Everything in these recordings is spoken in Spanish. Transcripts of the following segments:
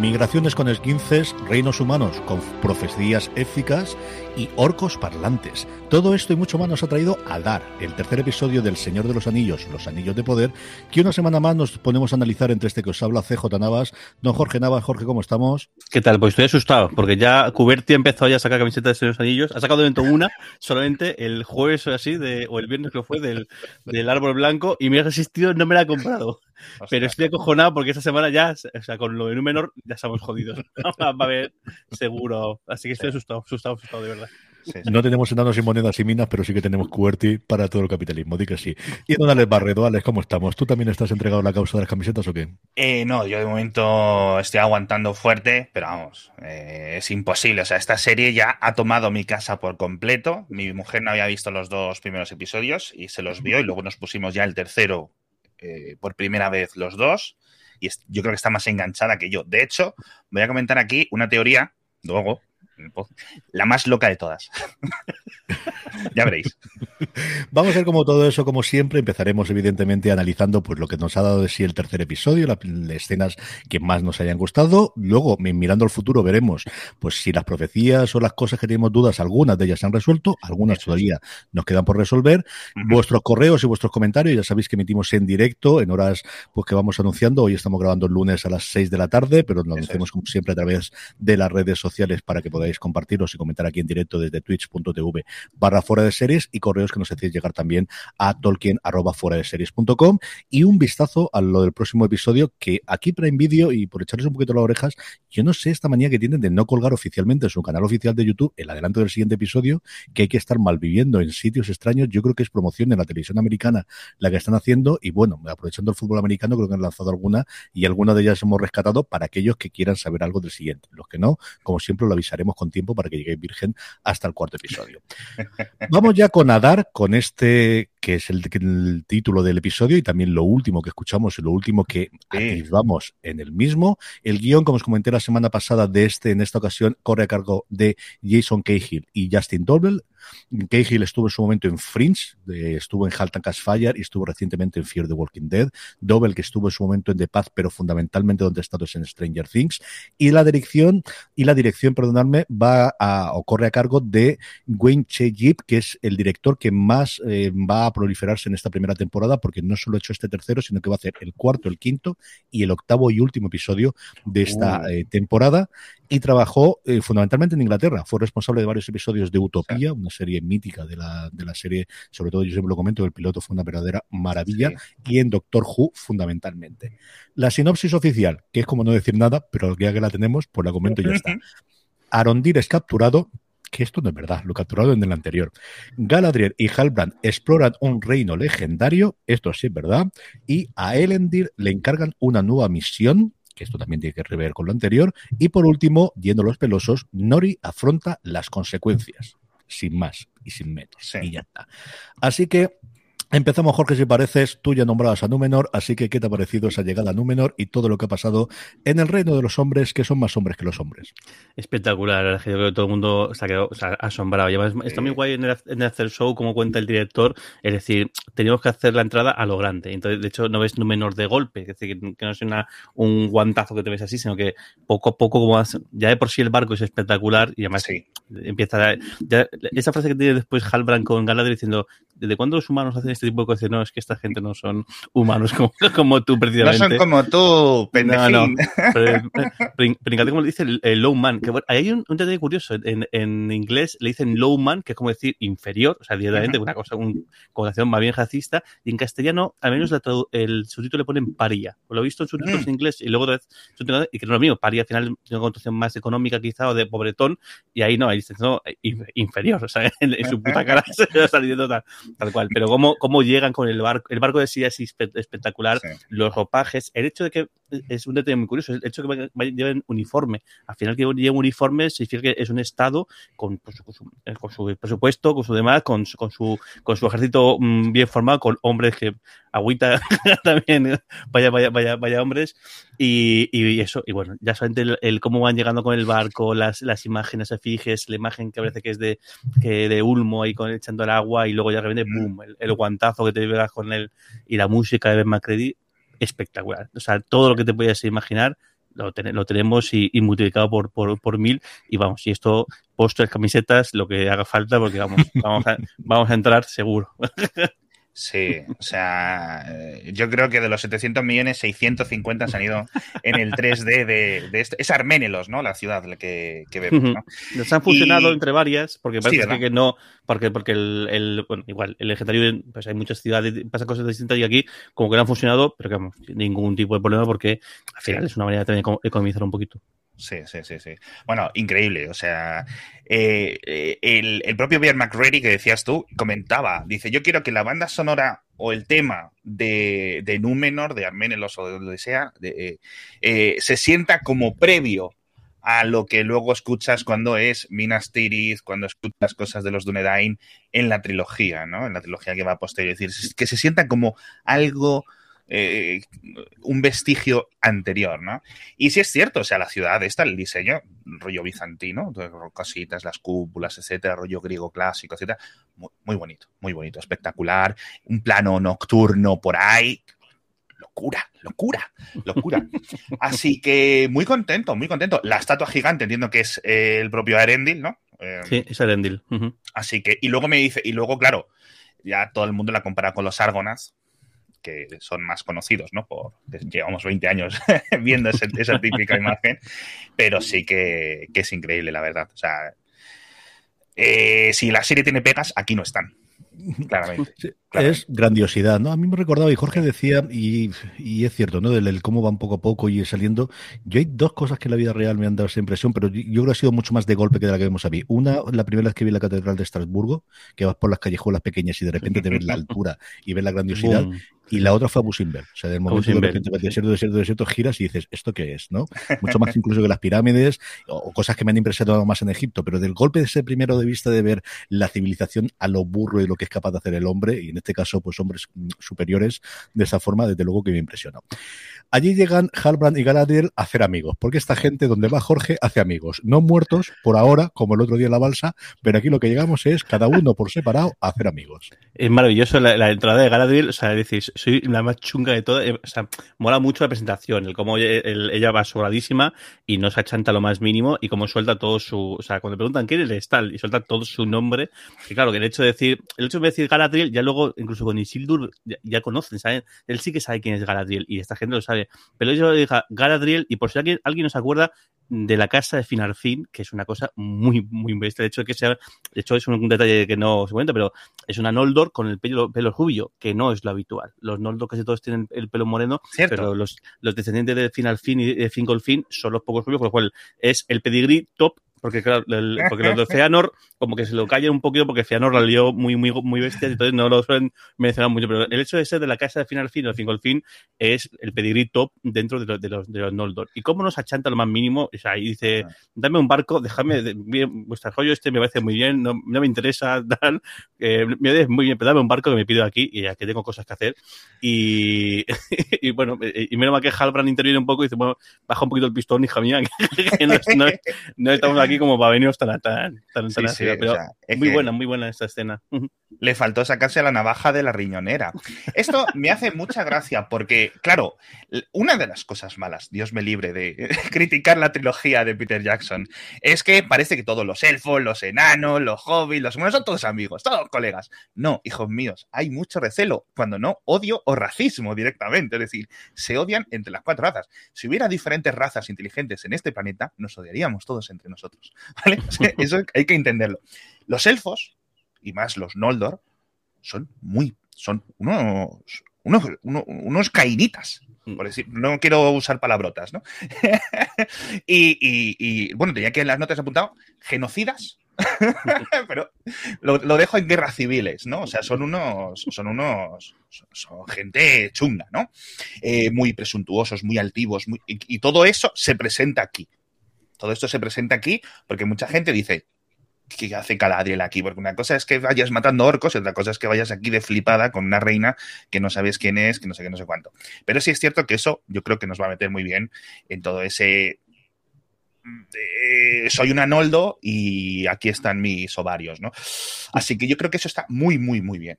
Migraciones con esquinces, reinos humanos con profecías éficas y orcos parlantes. Todo esto y mucho más nos ha traído a Dar, el tercer episodio del Señor de los Anillos, Los Anillos de Poder, que una semana más nos ponemos a analizar entre este que os habla CJ Navas. Don Jorge Navas, Jorge, ¿cómo estamos? ¿Qué tal? Pues estoy asustado, porque ya Cuberti empezó ya a sacar camisetas de Señor de los Anillos. Ha sacado de momento una, solamente el jueves o así, de, o el viernes que fue, del, del árbol blanco, y me ha resistido, no me la ha comprado. Pero estoy acojonado porque esta semana ya, o sea, con lo de Númenor ya estamos jodidos. Va a haber seguro. Así que estoy asustado, asustado, asustado, de verdad. No tenemos enanos y monedas y minas, pero sí que tenemos QWERTY para todo el capitalismo. Di que sí. Y don Alex Barredo, Alex, ¿cómo estamos? ¿Tú también estás entregado a la causa de las camisetas o qué? Eh, no, yo de momento estoy aguantando fuerte, pero vamos, eh, es imposible. O sea, esta serie ya ha tomado mi casa por completo. Mi mujer no había visto los dos primeros episodios y se los vio y luego nos pusimos ya el tercero eh, por primera vez los dos y yo creo que está más enganchada que yo. De hecho, voy a comentar aquí una teoría, luego, la más loca de todas. ya veréis. Vamos a ver como todo eso, como siempre, empezaremos evidentemente analizando pues lo que nos ha dado de sí el tercer episodio, las escenas que más nos hayan gustado. Luego, mirando al futuro, veremos pues si las profecías o las cosas que tenemos dudas, algunas de ellas se han resuelto, algunas todavía nos quedan por resolver. Vuestros correos y vuestros comentarios, ya sabéis que emitimos en directo, en horas pues que vamos anunciando. Hoy estamos grabando el lunes a las 6 de la tarde, pero lo anunciamos como siempre a través de las redes sociales para que podáis compartirlos y comentar aquí en directo desde twitch.tv barra fuera de series y correos que nos hacéis llegar también a tolkien arroba fuera de series.com y un vistazo a lo del próximo episodio que aquí para Video y por echarles un poquito las orejas, yo no sé esta manía que tienen de no colgar oficialmente en su canal oficial de YouTube el adelanto del siguiente episodio, que hay que estar malviviendo en sitios extraños. Yo creo que es promoción de la televisión americana la que están haciendo y bueno, aprovechando el fútbol americano creo que han lanzado alguna y alguna de ellas hemos rescatado para aquellos que quieran saber algo del siguiente. Los que no, como siempre lo avisaremos con tiempo para que llegue virgen hasta el cuarto episodio. Vamos ya con Adar, con este que es el, título del episodio y también lo último que escuchamos y lo último que vamos en el mismo. El guion, como os comenté la semana pasada, de este, en esta ocasión, corre a cargo de Jason Cahill y Justin Doble. Cahill estuvo en su momento en Fringe, estuvo en Halt and Fire y estuvo recientemente en Fear the Walking Dead. Doble, que estuvo en su momento en The Path, pero fundamentalmente donde ha estado es en Stranger Things. Y la dirección, y la dirección, perdonadme, va a, o corre a cargo de Wayne Che que es el director que más eh, va a proliferarse en esta primera temporada, porque no solo ha hecho este tercero, sino que va a hacer el cuarto, el quinto y el octavo y último episodio de esta uh. eh, temporada. Y trabajó eh, fundamentalmente en Inglaterra. Fue responsable de varios episodios de Utopía, una serie mítica de la, de la serie, sobre todo yo siempre lo comento, el piloto fue una verdadera maravilla, y en Doctor Who fundamentalmente. La sinopsis oficial, que es como no decir nada, pero ya que la tenemos, pues la comento y ya está. Arondir es capturado, que esto no es verdad, lo capturado en el anterior. Galadriel y Halbrand exploran un reino legendario, esto sí es verdad, y a Elendir le encargan una nueva misión, que esto también tiene que ver con lo anterior, y por último, yendo los pelosos, Nori afronta las consecuencias, sin más y sin menos, y ya está. Así que Empezamos, Jorge, si pareces, tú ya nombrabas a Númenor, así que ¿qué te ha parecido esa llegada a Númenor y todo lo que ha pasado en el reino de los hombres, que son más hombres que los hombres? Espectacular, yo creo que todo el mundo se ha quedado asombrado. está muy guay en el, hacer show, como cuenta el director, es decir, teníamos que hacer la entrada a lo grande. Entonces, de hecho, no ves Númenor de golpe, es decir, que no es una, un guantazo que te ves así, sino que poco a poco, como ya de por sí el barco es espectacular y además sí. empieza esa frase que tiene después Halbrand con Galadriel diciendo, ¿desde cuándo los humanos hacen este tipo de cosas? No, es que esta gente no son humanos como, como tú, precisamente. No son como tú, pendejín. No, no. Pero, como le dice el, low man. Que, hay un, detalle curioso. En, en, inglés le dicen low man, que es como decir inferior, o sea, directamente una cosa, una connotación más bien racista. Y en castellano, al menos el subtítulo le ponen paria. Lo he visto en subtítulos mm. en inglés y luego otra vez, y que no es lo mío, paria al final tiene una connotación más económica quizá o de pobretón. Y ahí no, ahí dice, no, inferior, o sea, en, su puta cara se va saliendo tal. tal cual. Pero cómo, cómo llegan con el barco, el barco de sí es espectacular, los ropajes, el hecho de que es un detalle muy curioso, el hecho de que lleven uniforme, al final que lleven uniforme significa que es un estado con, pues, con, su, eh, con, su, presupuesto, con su demás, con, con su con su ejército mm, bien formado, con hombres que agüita también, vaya, vaya, vaya, vaya hombres, y, y, eso, y bueno, ya solamente el, cómo van llegando con el barco, las, las imágenes efiges, la imagen que parece que es de, que de Ulmo ahí con echando el agua y luego ya repente, boom, el, el guantazo que te pegas con él y la música de Ben McCready, espectacular. O sea, todo lo que te puedas imaginar lo, lo tenemos y, multiplicado por, por, por, mil y vamos, y esto, postres, camisetas, lo que haga falta porque vamos, vamos a, vamos a entrar seguro. Sí, o sea, eh, yo creo que de los 700 millones, 650 han salido en el 3D de, de esto. Es Arménelos, ¿no? La ciudad que, que vemos, ¿no? Nos han fusionado entre varias, porque parece que no, porque, porque el, el, bueno, igual, el legendario, pues hay muchas ciudades, pasa cosas distintas y aquí como que no han funcionado, pero que vamos, ningún tipo de problema porque al final es una manera de economizar un poquito. Sí, sí, sí, sí. Bueno, increíble. O sea, eh, eh, el, propio Pierre McReady que decías tú comentaba, dice, yo quiero que la banda sonora o el tema de, de Númenor, de Armenelos o de donde sea, eh, se sienta como previo a lo que luego escuchas cuando es Minas Tirith, cuando escuchas cosas de los Dunedain en la trilogía, ¿no? En la trilogía que va a posterior. Es decir, que se sienta como algo eh, un vestigio anterior, ¿no? Y sí es cierto, o sea, la ciudad está, el diseño, rollo bizantino, cositas, las cúpulas, etcétera, rollo griego clásico, etcétera, muy, muy bonito, muy bonito, espectacular, un plano nocturno por ahí, locura, locura, locura. Así que muy contento, muy contento. La estatua gigante, entiendo que es eh, el propio Arendil, ¿no? Eh, sí, es Arendil. Así que, y luego me dice, y luego, claro, ya todo el mundo la compara con los Argonas, que son más conocidos, ¿no? Por, llevamos 20 años viendo esa típica imagen, pero sí que, es increíble, la verdad. O sea, eh, si la serie tiene pegas, aquí no están. Claramente, Es grandiosidad, ¿no? A mí me recordaba, y Jorge decía, y, y es cierto, ¿no? Del, cómo van poco a poco y saliendo. Yo hay dos cosas que en la vida real me han dado esa impresión, pero yo creo que ha sido mucho más de golpe que de la que vemos a mí. Una, la primera vez que vi la Catedral de Estrasburgo, que vas por las callejuelas pequeñas y de repente te ves la altura y ves la grandiosidad. Y la otra fue Abusimber. O sea, del momento de desierto, desierto, desierto, giras y dices, ¿esto qué es? ¿no? Mucho más incluso que las pirámides o cosas que me han impresionado más en Egipto. Pero del golpe de ese primero de vista de ver la civilización a lo burro y lo que es capaz de hacer el hombre, y en este caso, pues hombres superiores, de esa forma, desde luego que me impresionó. Allí llegan Halbrand y Galadriel a hacer amigos, porque esta gente donde va Jorge hace amigos, no muertos por ahora, como el otro día en la balsa, pero aquí lo que llegamos es cada uno por separado a hacer amigos. Es maravilloso la, entrada de Galadriel, o sea, decís, soy la más chunga de todo, eh, o sea, mola mucho la presentación, el cómo ella va sobradísima y no se achanta lo más mínimo y cómo suelta todo su, o sea, cuando preguntan quién es tal y suelta todo su nombre, y claro, que el hecho de decir, el hecho de decir Galadriel, ya luego, incluso con Isildur, ya, ya conocen, ¿saben? Él sí que sabe quién es Galadriel y esta gente lo sabe pero yo diga Galadriel, y por si alguien, alguien nos acuerda de la casa de Finarfin, que es una cosa muy, muy bestia. De hecho, que sea, de hecho, es un, detalle que no se cuenta, pero es una Noldor con el pelo, pelo rubio, que no es lo habitual. Los Noldor casi todos tienen el pelo moreno, pero los, los descendientes de Finarfin y de Fingolfin son los pocos rubios, por lo cual es el pedigrí top porque claro, el, porque los de Feanor como que se lo callan un poquito porque Feanor la lió muy, muy, muy bestia, entonces no lo suelen mencionar mucho, pero el hecho de ser de la casa de Final Fin o Fingolfin es el pedigrí top dentro de los, de los, de los Noldor. Y cómo nos achanta lo más mínimo, o sea, ahí dice, dame un barco, déjame, vuestro rollo este me parece muy bien, no, no me interesa, Dan, eh, me ves muy bien, pero dame un barco que me pido aquí y ya que tengo cosas que hacer. Y, y bueno, y menos mal que Halbrand interviene un poco y dice, bueno, baja un poquito el pistón, hija mía, que no, no, no estamos aquí aquí como para venir tan, tan, tan, sí, sí, pero o sea, muy buena, muy buena esta escena. Le faltó sacarse la navaja de la riñonera. Esto me hace mucha gracia porque, claro, una de las cosas malas, Dios me libre de criticar la trilogía de Peter Jackson, es que parece que todos los elfos, los enanos, los hobbits, los humanos son todos amigos, todos colegas. No, hijos míos, hay mucho recelo, cuando no odio o racismo directamente, es decir, se odian entre las cuatro razas. Si hubiera diferentes razas inteligentes en este planeta, nos odiaríamos todos entre nosotros. ¿vale? Eso hay que entenderlo. Los elfos, y más los Noldor, son muy, son unos, unos, unos, cainitas, mm. por decir, no quiero usar palabrotas, ¿no? y, y, y, bueno, tenía que en las notas apuntado, genocidas, pero lo, dejo en guerras civiles, ¿no? O sea, son unos, son unos, son, gente chunga, ¿no? Eh, muy presuntuosos, muy altivos, y, todo eso se presenta aquí. Todo esto se presenta aquí porque mucha gente dice, ¿qué hace Caladriel aquí? Porque una cosa es que vayas matando orcos y otra cosa es que vayas aquí de flipada con una reina que no sabes quién es, que no sé qué, no sé cuánto. Pero sí es cierto que eso yo creo que nos va a meter muy bien en todo ese eh, soy un anoldo y aquí están mis ovarios, ¿no? Así que yo creo que eso está muy, muy, muy bien.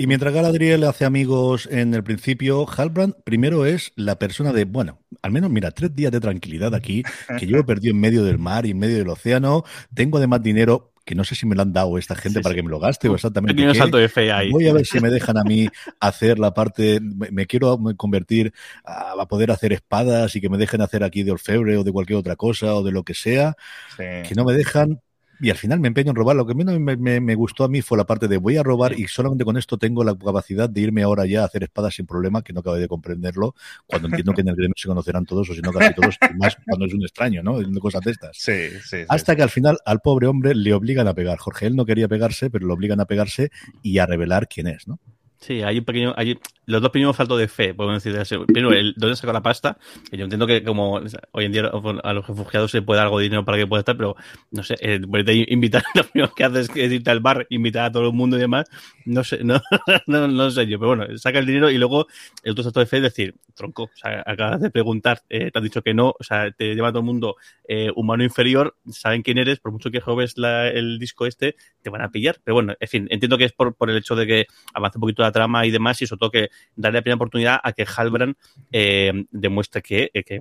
Y mientras Galadriel hace amigos en el principio, Halbrand primero es la persona de, bueno, al menos mira, tres días de tranquilidad aquí, que yo he perdido en medio del mar y en medio del océano, tengo además dinero, que no sé si me lo han dado esta gente para que me lo gaste o exactamente. Qué. salto de fe ahí. Voy a ver si me dejan a mí hacer la parte, me, quiero convertir a, poder hacer espadas y que me dejen hacer aquí de orfebre o de cualquier otra cosa o de lo que sea, que no me dejan, y al final me empeño en robar. Lo que menos me, gustó a mí fue la parte de voy a robar y solamente con esto tengo la capacidad de irme ahora ya a hacer espadas sin problema, que no acabo de comprenderlo, cuando entiendo que en el gremio se conocerán todos, o si no casi todos, y más cuando es un extraño, ¿no? Cosas de estas. Sí, sí, Hasta que al final al pobre hombre le obligan a pegar. Jorge, él no quería pegarse, pero lo obligan a pegarse y a revelar quién es, ¿no? Sí, hay un pequeño, hay los dos primeros faltos de fe, podemos decir. Primero, el dónde sacó la pasta, que yo entiendo que como hoy en día a los refugiados se puede dar algo de dinero para que pueda estar, pero no sé, eh, invitar, lo primero que haces es irte al bar, invitar a todo el mundo y demás, no sé, no, no, no sé yo, pero bueno, saca el dinero y luego el otro salto de fe es decir, tronco, o sea, acabas de preguntar, eh, te han dicho que no, o sea, te lleva todo el mundo eh, humano inferior, saben quién eres, por mucho que robes el disco este, te van a pillar, pero bueno, en fin, entiendo que es por, por el hecho de que avance un poquito la trama y demás, y sobre todo que darle la primera oportunidad a que Halbrand eh, demuestre que, eh, que,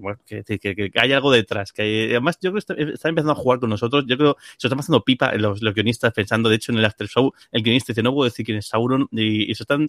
que, hay algo detrás. Que además, yo creo que está, empezando a jugar con nosotros. Yo creo que se están pasando pipa los, los, guionistas pensando, de hecho, en el After Show, el guionista dice, no puedo decir quién es Sauron, y, se están.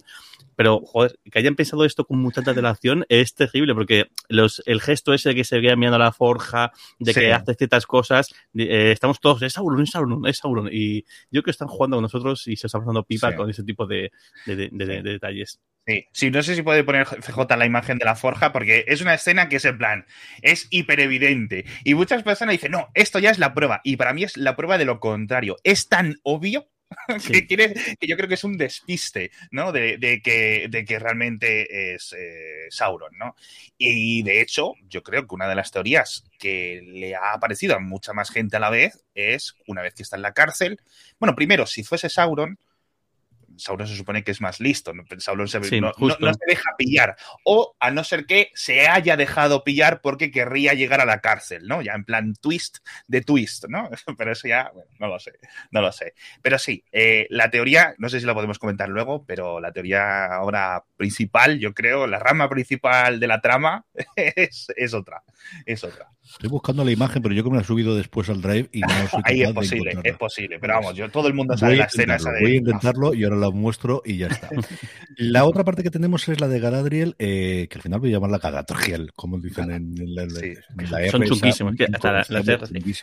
Pero, joder, que hayan pensado esto con mucha antelación es terrible, porque los, el gesto ese de que se veía mirando a la forja, de que hace ciertas cosas, eh, estamos todos, es Sauron, es Sauron, es Sauron. Y yo creo que están jugando con nosotros y se están pasando pipa con ese tipo de, de, de detalles. Sí, sí, no sé si puede poner CJ la imagen de la forja, porque es una escena que es en plan, es hiper evidente. Y muchas personas dicen, no, esto ya es la prueba. Y para mí es la prueba de lo contrario. Es tan obvio que, quiere, que yo creo que es un despiste, ¿no? De, que, de que, realmente es eh, Sauron, ¿no? Y de hecho, yo creo que una de las teorías que le ha aparecido a mucha más gente a la vez es, una vez que está en la cárcel, bueno, primero, si fuese Sauron, Sauron se supone que es más listo. Sauron se, no, se deja pillar. O a no ser que se haya dejado pillar porque querría llegar a la cárcel, ¿no? Ya en plan twist de twist, ¿no? Pero eso ya, bueno, no lo sé, no lo sé. Pero sí, eh, la teoría, no sé si la podemos comentar luego, pero la teoría ahora principal, yo creo, la rama principal de la trama es, es otra. Es otra. Estoy buscando la imagen, pero yo que me la he subido después al drive y no soy Ahí es posible, es posible. Pero vamos, yo todo el mundo sabe la escena esa de. Voy a intentarlo y ahora la muestro y ya está. la otra parte que tenemos es la de Galadriel, eh, que al final voy a llamarla Galadriel, como dicen en, la, sí. Son chunquísimos.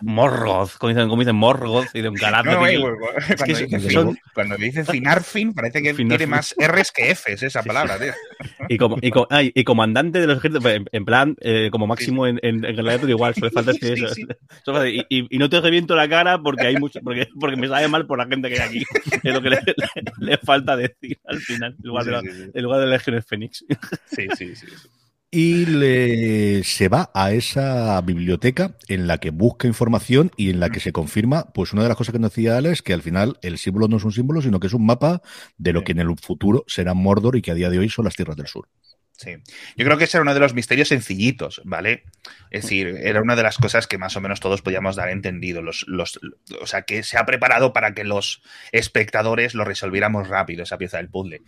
Morgoth, como dicen, como dicen Morgoth y de un Galadriel. No, cuando, dice Finarfin, parece que tiene más R's que F's esa palabra, tío. Y, como, y, como, y comandante de los ejércitos, en, plan, eh, como máximo en, en, en Galadriel, igual, solo falta eso. Y, y, no te reviento la cara porque hay mucho, porque, porque me sabe mal por la gente que hay aquí. Es lo que le, le, falta decir al final, en lugar, de, la, en lugar de Legiones Fénix. Sí, sí, sí. Y le, se va a esa biblioteca en la que busca información y en la que se confirma, pues una de las cosas que nos decía Alex, que al final el símbolo no es un símbolo, sino que es un mapa de lo que en el futuro será Mordor y que a día de hoy son las tierras del sur. Sí. Yo creo que ese era uno de los misterios sencillitos, ¿vale? Es decir, era una de las cosas que más o menos todos podíamos dar entendido. Los, los, o sea, que se ha preparado para que los espectadores lo resolviéramos rápido, esa pieza del puzzle.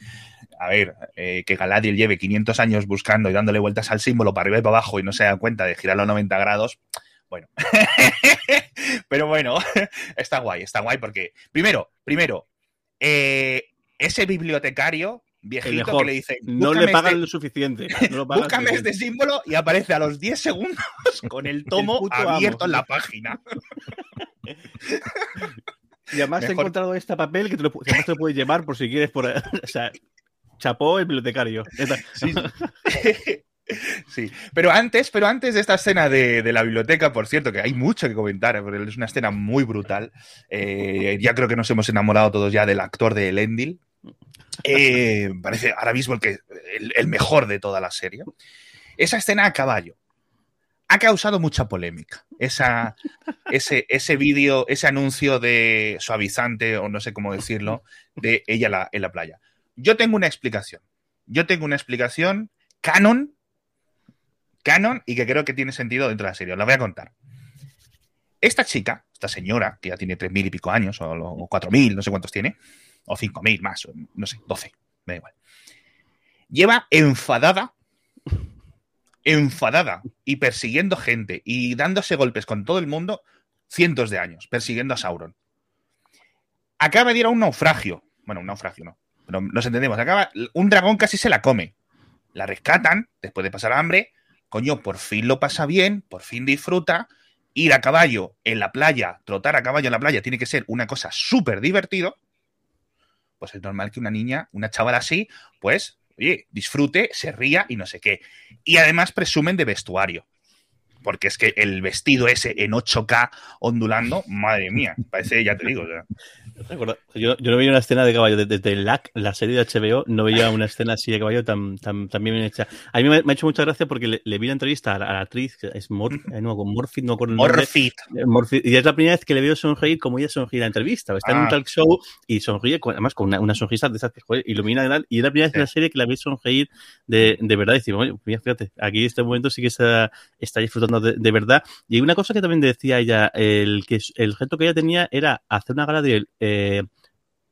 A ver, eh, que Galadriel lleve 500 años buscando y dándole vueltas al símbolo para arriba y para abajo y no se da cuenta de girarlo a 90 grados, bueno. Pero bueno, está guay, está guay porque, primero, primero, eh, ese bibliotecario viejito que le dice no le pagan este lo suficiente búscame este símbolo y aparece a los 10 segundos con el tomo abierto en la página. Y además he encontrado este papel que, te lo, además te lo puedes llevar por si quieres por o sea chapó el bibliotecario. Sí, pero antes, pero antes de esta escena de, de, la biblioteca, por cierto, que hay mucho que comentar, porque es una escena muy brutal. Eh, ya creo que nos hemos enamorado todos ya del actor de Elendil. Eh, parece ahora mismo el, que, el, mejor de toda la serie. Esa escena a caballo ha causado mucha polémica. Esa, ese, ese vídeo, ese anuncio de suavizante, o no sé cómo decirlo, de ella la, en la playa. Yo tengo una explicación. Yo tengo una explicación canon canon y que creo que tiene sentido dentro de la serie. La voy a contar. Esta chica, esta señora, que ya tiene tres mil y pico años, o cuatro mil, no sé cuántos tiene, o cinco mil más, o no sé, doce, me da igual. Lleva enfadada, enfadada y persiguiendo gente y dándose golpes con todo el mundo cientos de años, persiguiendo a Sauron. Acaba de ir a un naufragio. Bueno, un naufragio no, pero nos entendemos. Acaba, un dragón casi se la come. La rescatan después de pasar hambre coño, por fin lo pasa bien, por fin disfruta. Ir a caballo en la playa, trotar a caballo en la playa, tiene que ser una cosa súper divertido. Pues es normal que una niña, una chavala así, pues, oye, disfrute, se ría y no sé qué. Y además presumen de vestuario. Porque es que el vestido ese en 8K ondulando, madre mía, parece, ya te digo. Ya. Yo, yo, no veía una escena de caballo desde, LAC, la serie de HBO, no veía una escena así de caballo tan, tan, tan bien hecha. A mí me, me, ha hecho mucha gracia porque le, le vi la entrevista a la, a la, actriz, que es Mor, eh, no, con Morfit, no con el Morfit. Morfit. Y es la primera vez que le veo sonreír como ella sonríe en la entrevista. Está ah. en un talk show y sonríe, con, además con una, una sonrisa de esas que joder, ilumina gran. Y es la primera vez sí. en la serie que la veo sonreír de, de verdad. Y decimos, oye, mira, fíjate, aquí en este momento sí que está, está disfrutando de, de, verdad. Y hay una cosa que también decía ella, el, que el reto que ella tenía era hacer una gala de. Eh,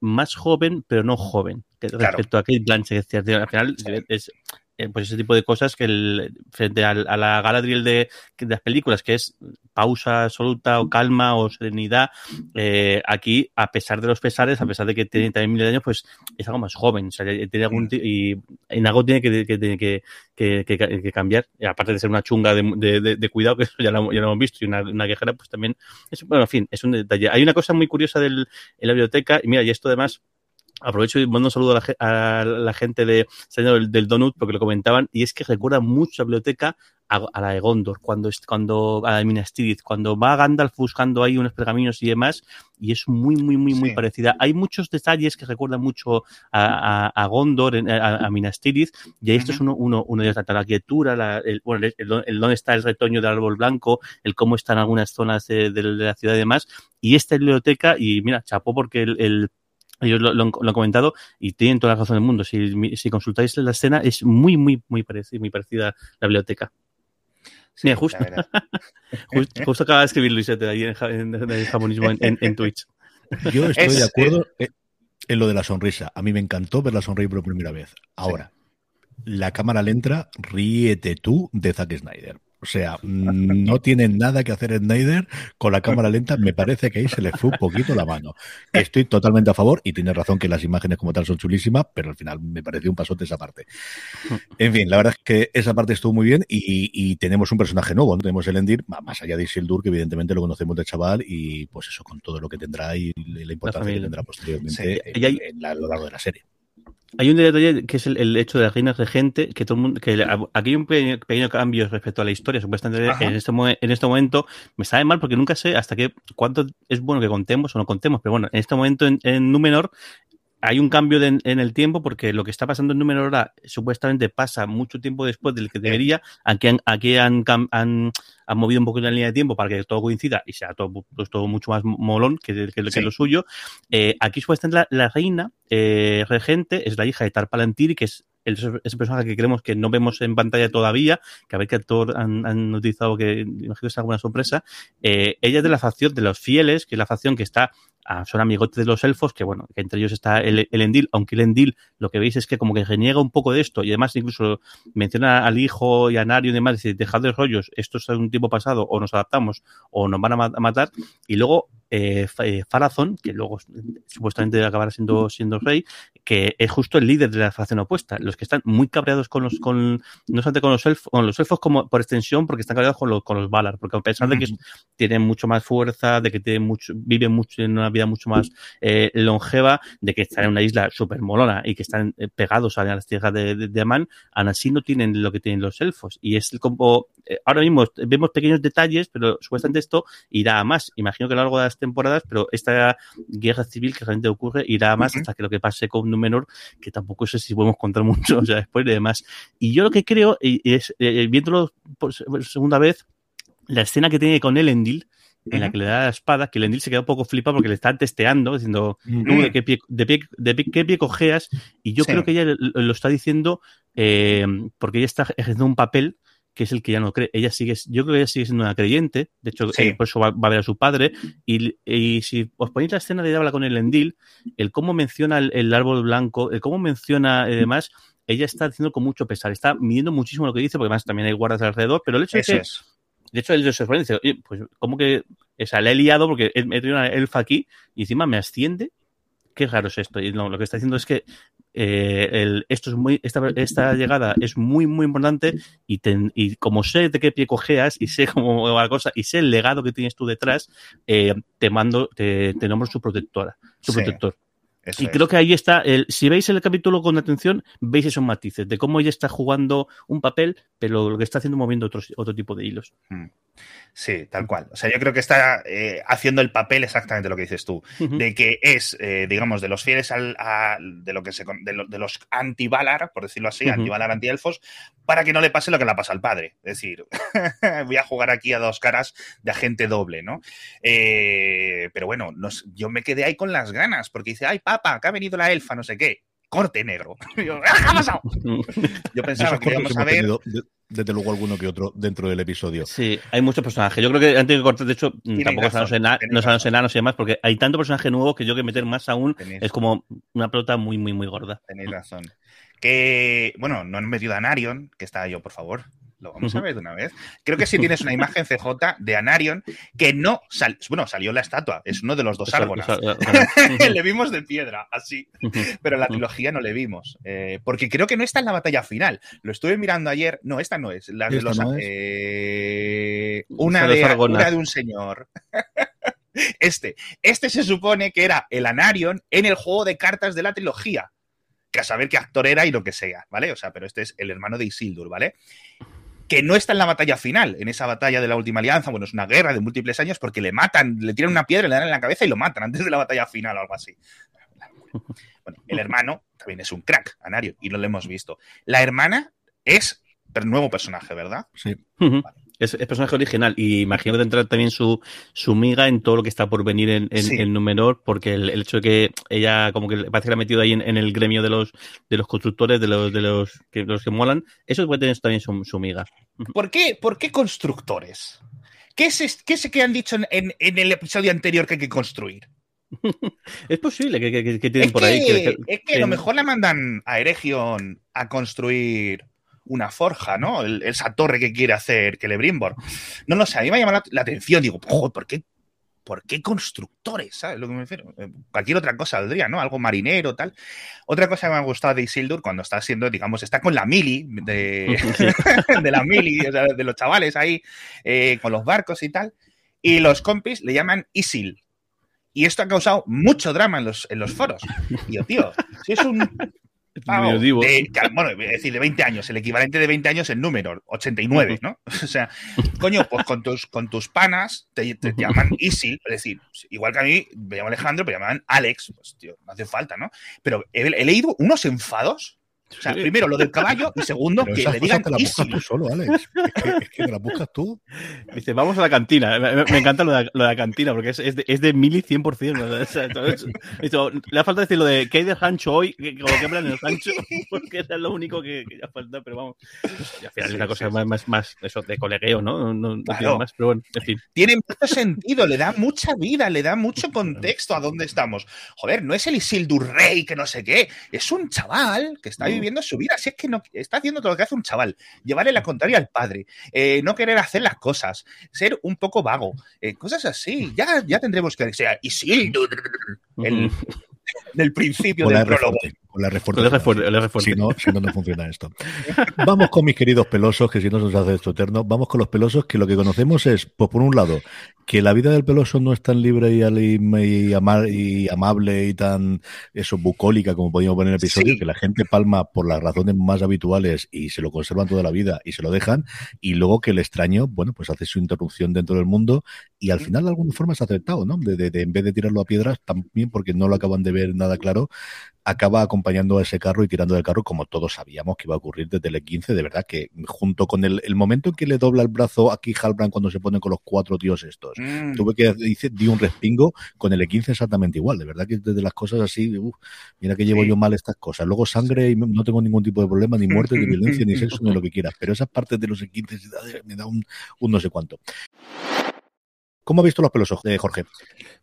más joven, pero no joven, que claro. respecto a Kate Blanchett. Al final es eh, pues ese tipo de cosas que el, frente a, a la Galadriel de, de, las películas, que es pausa absoluta o calma o serenidad, eh, aquí, a pesar de los pesares, a pesar de que tiene también mil años, pues es algo más joven. O sea, tiene algún y en algo tiene que, que, que, que, cambiar. Y aparte de ser una chunga de, de, de, cuidado, que eso ya lo, ya lo hemos visto, y una, una quejera, pues también es, bueno, en fin, es un detalle. Hay una cosa muy curiosa del, en la biblioteca, y mira, y esto además Aprovecho y mando un saludo a la, a la gente de del, del, Donut porque lo comentaban y es que recuerda mucho la biblioteca a, a la de Gondor, cuando, cuando a la de Minas Tirith, cuando va Gandalf buscando ahí unos pergaminos y demás y es muy, muy, muy, muy sí. parecida. Hay muchos detalles que recuerdan mucho a, a, a Gondor, a, a, Minas Tirith y esto uh -huh. es uno, uno, uno de la arquitectura, la, el, bueno, el, el, el, dónde está el retoño del árbol blanco, el cómo están algunas zonas de, de, de la ciudad y demás y esta biblioteca y mira, chapó porque el ellos lo, lo, lo, han comentado y tienen toda la razón del mundo. Si, si consultáis la escena, es muy, muy, muy parecida, muy parecida a la biblioteca. Sí, Mira, justo, justo, justo, acaba de escribir Luisete ahí en, en, en el japonismo en, en, en, Twitch. Yo estoy es, de acuerdo es... en lo de la sonrisa. A mí me encantó verla sonreír por primera vez. Ahora, sí. la cámara le entra, ríete tú de Zack Snyder. O sea, no tiene nada que hacer Snyder con la cámara lenta. Me parece que ahí se le fue un poquito la mano. Estoy totalmente a favor y tiene razón que las imágenes como tal son chulísimas, pero al final me pareció un pasote esa parte. En fin, la verdad es que esa parte estuvo muy bien y, y tenemos un personaje nuevo. ¿no? Tenemos el Endir, más allá de Isildur, que evidentemente lo conocemos de chaval y pues eso con todo lo que tendrá y la importancia la que tendrá posteriormente sí. en, hay... en la, a lo largo de la serie. Hay un detalle que es el, el, hecho de las reinas regente, que todo el mundo, que aquí hay un pequeño, pequeño, cambio respecto a la historia, supuestamente en este, en este momento me sabe mal porque nunca sé hasta qué cuánto es bueno que contemos o no contemos, pero bueno, en este momento en, en Númenor hay un cambio de, en el tiempo porque lo que está pasando en Númenor ahora supuestamente pasa mucho tiempo después del que debería. Aquí han, aquí han, han, han movido un poco la línea de tiempo para que todo coincida y sea todo, pues, todo mucho más molón que, que, sí. lo suyo. Eh, aquí supuestamente la, la reina eh, regente es la hija de Tarpalantiri, que es el, ese personaje que creemos que no vemos en pantalla todavía, que a ver qué actor han, han utilizado, que imagino que es alguna sorpresa. Eh, ella es de la facción de los fieles, que es la facción que está son amigotes de los elfos, que bueno, que entre ellos está el, el, Endil, aunque el Endil lo que veis es que como que reniega un poco de esto y además incluso menciona al hijo y a Nario y demás, dice, dejad de rollos, esto es un tiempo pasado, o nos adaptamos o nos van a matar, y luego eh, eh Farazón, que luego supuestamente acabará siendo, siendo rey, que es justo el líder de la facción opuesta. Los que están muy cabreados con los, con, no solamente con los elfos, con los elfos como por extensión, porque están cabreados con los, con los Valar, porque a pesar de que tienen mucho más fuerza, de que tienen mucho, viven mucho en una vida mucho más eh, longeva, de que están en una isla súper molona y que están eh, pegados a las tierras de, de, de Amán, aún así no tienen lo que tienen los elfos. Y es como, eh, ahora mismo vemos pequeños detalles, pero supuestamente esto irá a más. Imagino que a lo largo de las temporadas, pero esta guerra civil que realmente ocurre irá más hasta que lo que pase con Númenor, que tampoco sé si podemos contar mucho, o sea, después de demás. Y yo lo que creo, es, eh, viéndolo por segunda vez, la escena que tiene con Elendil, en la que le da la espada, que Elendil se queda un poco flipado porque le están testeando, diciendo, ¿de, qué pie, de, pie, de qué pie cojeas? Y yo creo que ella lo está diciendo eh, porque ella está ejerciendo un papel que es el que ya no cree. Ella sigue, yo creo que ella sigue siendo una creyente, de hecho, eh, por eso va, a ver a su padre. Y, y, si os ponéis la escena de ella habla con el Endil, el cómo menciona el, árbol blanco, el cómo menciona además, ella está diciendo con mucho pesar, está midiendo muchísimo lo que dice, porque además también hay guardas alrededor, pero el hecho es que, de hecho, él se sorprende dice, pues, ¿cómo que, o sea, le he liado porque he, tenido una elfa aquí y encima me asciende? Qué raro es esto. Y lo que está diciendo es que eh, el, esto es muy, esta, esta, llegada es muy, muy importante y, ten, y, como sé de qué pie cojeas y sé cómo va la cosa y sé el legado que tienes tú detrás, eh, te mando, te, te nombro su protectora, su sí. protector. Eso y es. creo que ahí está, el, si veis el capítulo con atención, veis esos matices de cómo ella está jugando un papel, pero lo que está haciendo moviendo otros, otro tipo de hilos. Hmm. Sí, tal cual. O sea, yo creo que está eh, haciendo el papel exactamente lo que dices tú, uh -huh. de que es, eh, digamos, de los fieles al, a, de lo que se de, lo, de los anti-Valar, por decirlo así, uh -huh. anti-Valar, anti-elfos, para que no le pase lo que le pasa al padre. Es decir, voy a jugar aquí a dos caras de agente doble, ¿no? Eh, pero bueno, nos, yo me quedé ahí con las ganas, porque dice, ay, papá, que ha venido la elfa, no sé qué corte negro. Yo, ¿qué ha pasado? Yo pensaba que íbamos a ver. Desde luego alguno que otro dentro del episodio. Sí, hay muchos personajes. Yo creo que antes de cortar, de hecho, Tiene tampoco sabemos enanos, no sabemos enanos y demás, porque hay tanto personaje nuevo que yo que meter más aún Tenéis. es como una pelota muy, muy, muy gorda. Tenéis razón. Que, bueno, no han metido a Narion, que está yo, por favor. Lo vamos a ver de una vez. Creo que sí tienes una imagen CJ de Anarion que no sal bueno, salió la estatua, es uno de los dos árboles. le vimos de piedra, así. Pero la trilogía no le vimos. Eh, porque creo que no está en la batalla final. Lo estuve mirando ayer. No, esta no es. La de los, no es? Eh, una, de, una de un señor. este. Este se supone que era el Anarion en el juego de cartas de la trilogía. Que a saber qué actor era y lo que sea, ¿vale? O sea, pero este es el hermano de Isildur, ¿vale? Que no está en la batalla final, en esa batalla de la última alianza, bueno, es una guerra de múltiples años porque le matan, le tiran una piedra, le dan en la cabeza y lo matan antes de la batalla final o algo así. Bueno, el hermano también es un crack, Anario, y no lo hemos visto. La hermana es nuevo personaje, ¿verdad? Sí. Vale. Es, es, personaje original y imagino que tendrá también su, su miga en todo lo que está por venir en, en, sí. en Númenor, porque el, el, hecho de que ella como que parece que la ha metido ahí en, en, el gremio de los, de los constructores, de los, de los, que, los que molan, eso puede tener también su, su miga. ¿Por qué, ¿Por qué constructores? ¿Qué es, qué es que han dicho en, en el episodio anterior que hay que construir? es posible que, que, que tienen es por ahí. Es que a lo mejor la mandan a Eregion a construir una forja, ¿no? El, esa torre que quiere hacer Celebrimbor. No lo sé, a mí me ha llamado la, la atención. Digo, oh, ¿por qué? ¿Por qué constructores? ¿Sabes lo que me refiero? Eh, cualquier otra cosa saldría, ¿no? Algo marinero, tal. Otra cosa que me ha gustado de Isildur cuando está haciendo, digamos, está con la mili de, de la mili, o sea, de los chavales ahí, eh, con los barcos y tal. Y los compis le llaman Isil. Y esto ha causado mucho drama en los, en los foros. Y yo, tío, si es un De, bueno, es decir, de 20 años, el equivalente de 20 años en número, 89, ¿no? O sea, coño, pues con tus, con tus panas te, te, te llaman Isil, es decir, igual que a mí me llamo Alejandro, pero llaman Alex, pues tío, no hace falta, ¿no? Pero he, he leído unos enfados o sea, primero lo del caballo y segundo Pero que le digan te la buscas tú solo, Alex. Es que, es que te la buscas tú. Dice, vamos a la cantina. Me, me encanta lo de, lo de, la cantina porque es, es, de, es de Mili 100%. O sea, entonces, dice, le ha falta decir lo de que hay de Hancho hoy, que, como que hablan en el Hancho, porque era lo único que, que ya falta, pero vamos. Y al final sí, es una cosa sí. más, más, más, eso, de colegueo, ¿no? No, no claro. más, pero bueno, en fin. Tiene mucho sentido, le da mucha vida, le da mucho contexto a dónde estamos. Joder, no es el Isildur Rey que no sé qué, es un chaval que está ahí viviendo su vida. Si es que no está haciendo todo lo que hace un chaval, llevarle la contraria al padre, eh, no querer hacer las cosas, ser un poco vago, eh, cosas así. Ya, ya tendremos que ser Isildur, el, del principio del prólogo. Con la R fuerte. Con la R fuerte, la R fuerte. Si no, si no, no funciona esto. Vamos con mis queridos pelosos, que si no se nos hace esto eterno. Vamos con los pelosos, que lo que conocemos es, pues por un lado, que la vida del peloso no es tan libre y, al- y, amar- y amable y tan eso bucólica como podíamos poner en el episodio, Sí. que la gente palma por las razones más habituales y se lo conservan toda la vida y se lo dejan, y luego que el extraño, bueno, pues hace su interrupción dentro del mundo y al final de alguna forma es aceptado, ¿no? De, de- de- en vez de tirarlo a piedras, también porque no lo acaban de ver nada claro, acaba acompañando a ese carro y tirando del carro como todos sabíamos que iba a ocurrir desde el 15 de verdad que junto con el, el momento en que le dobla el brazo aquí Halbrand cuando se pone con los cuatro tíos estos Mm. tuve que dice di un respingo con el E15 exactamente igual de verdad que desde las cosas así uf, mira que llevo Sí. yo mal estas cosas luego sangre y no tengo ningún tipo de problema ni muerte ni violencia ni sexo ni lo que quieras pero esas partes de los E15 me da un, un no sé cuánto ¿Cómo ha visto los pelos, eh, Jorge?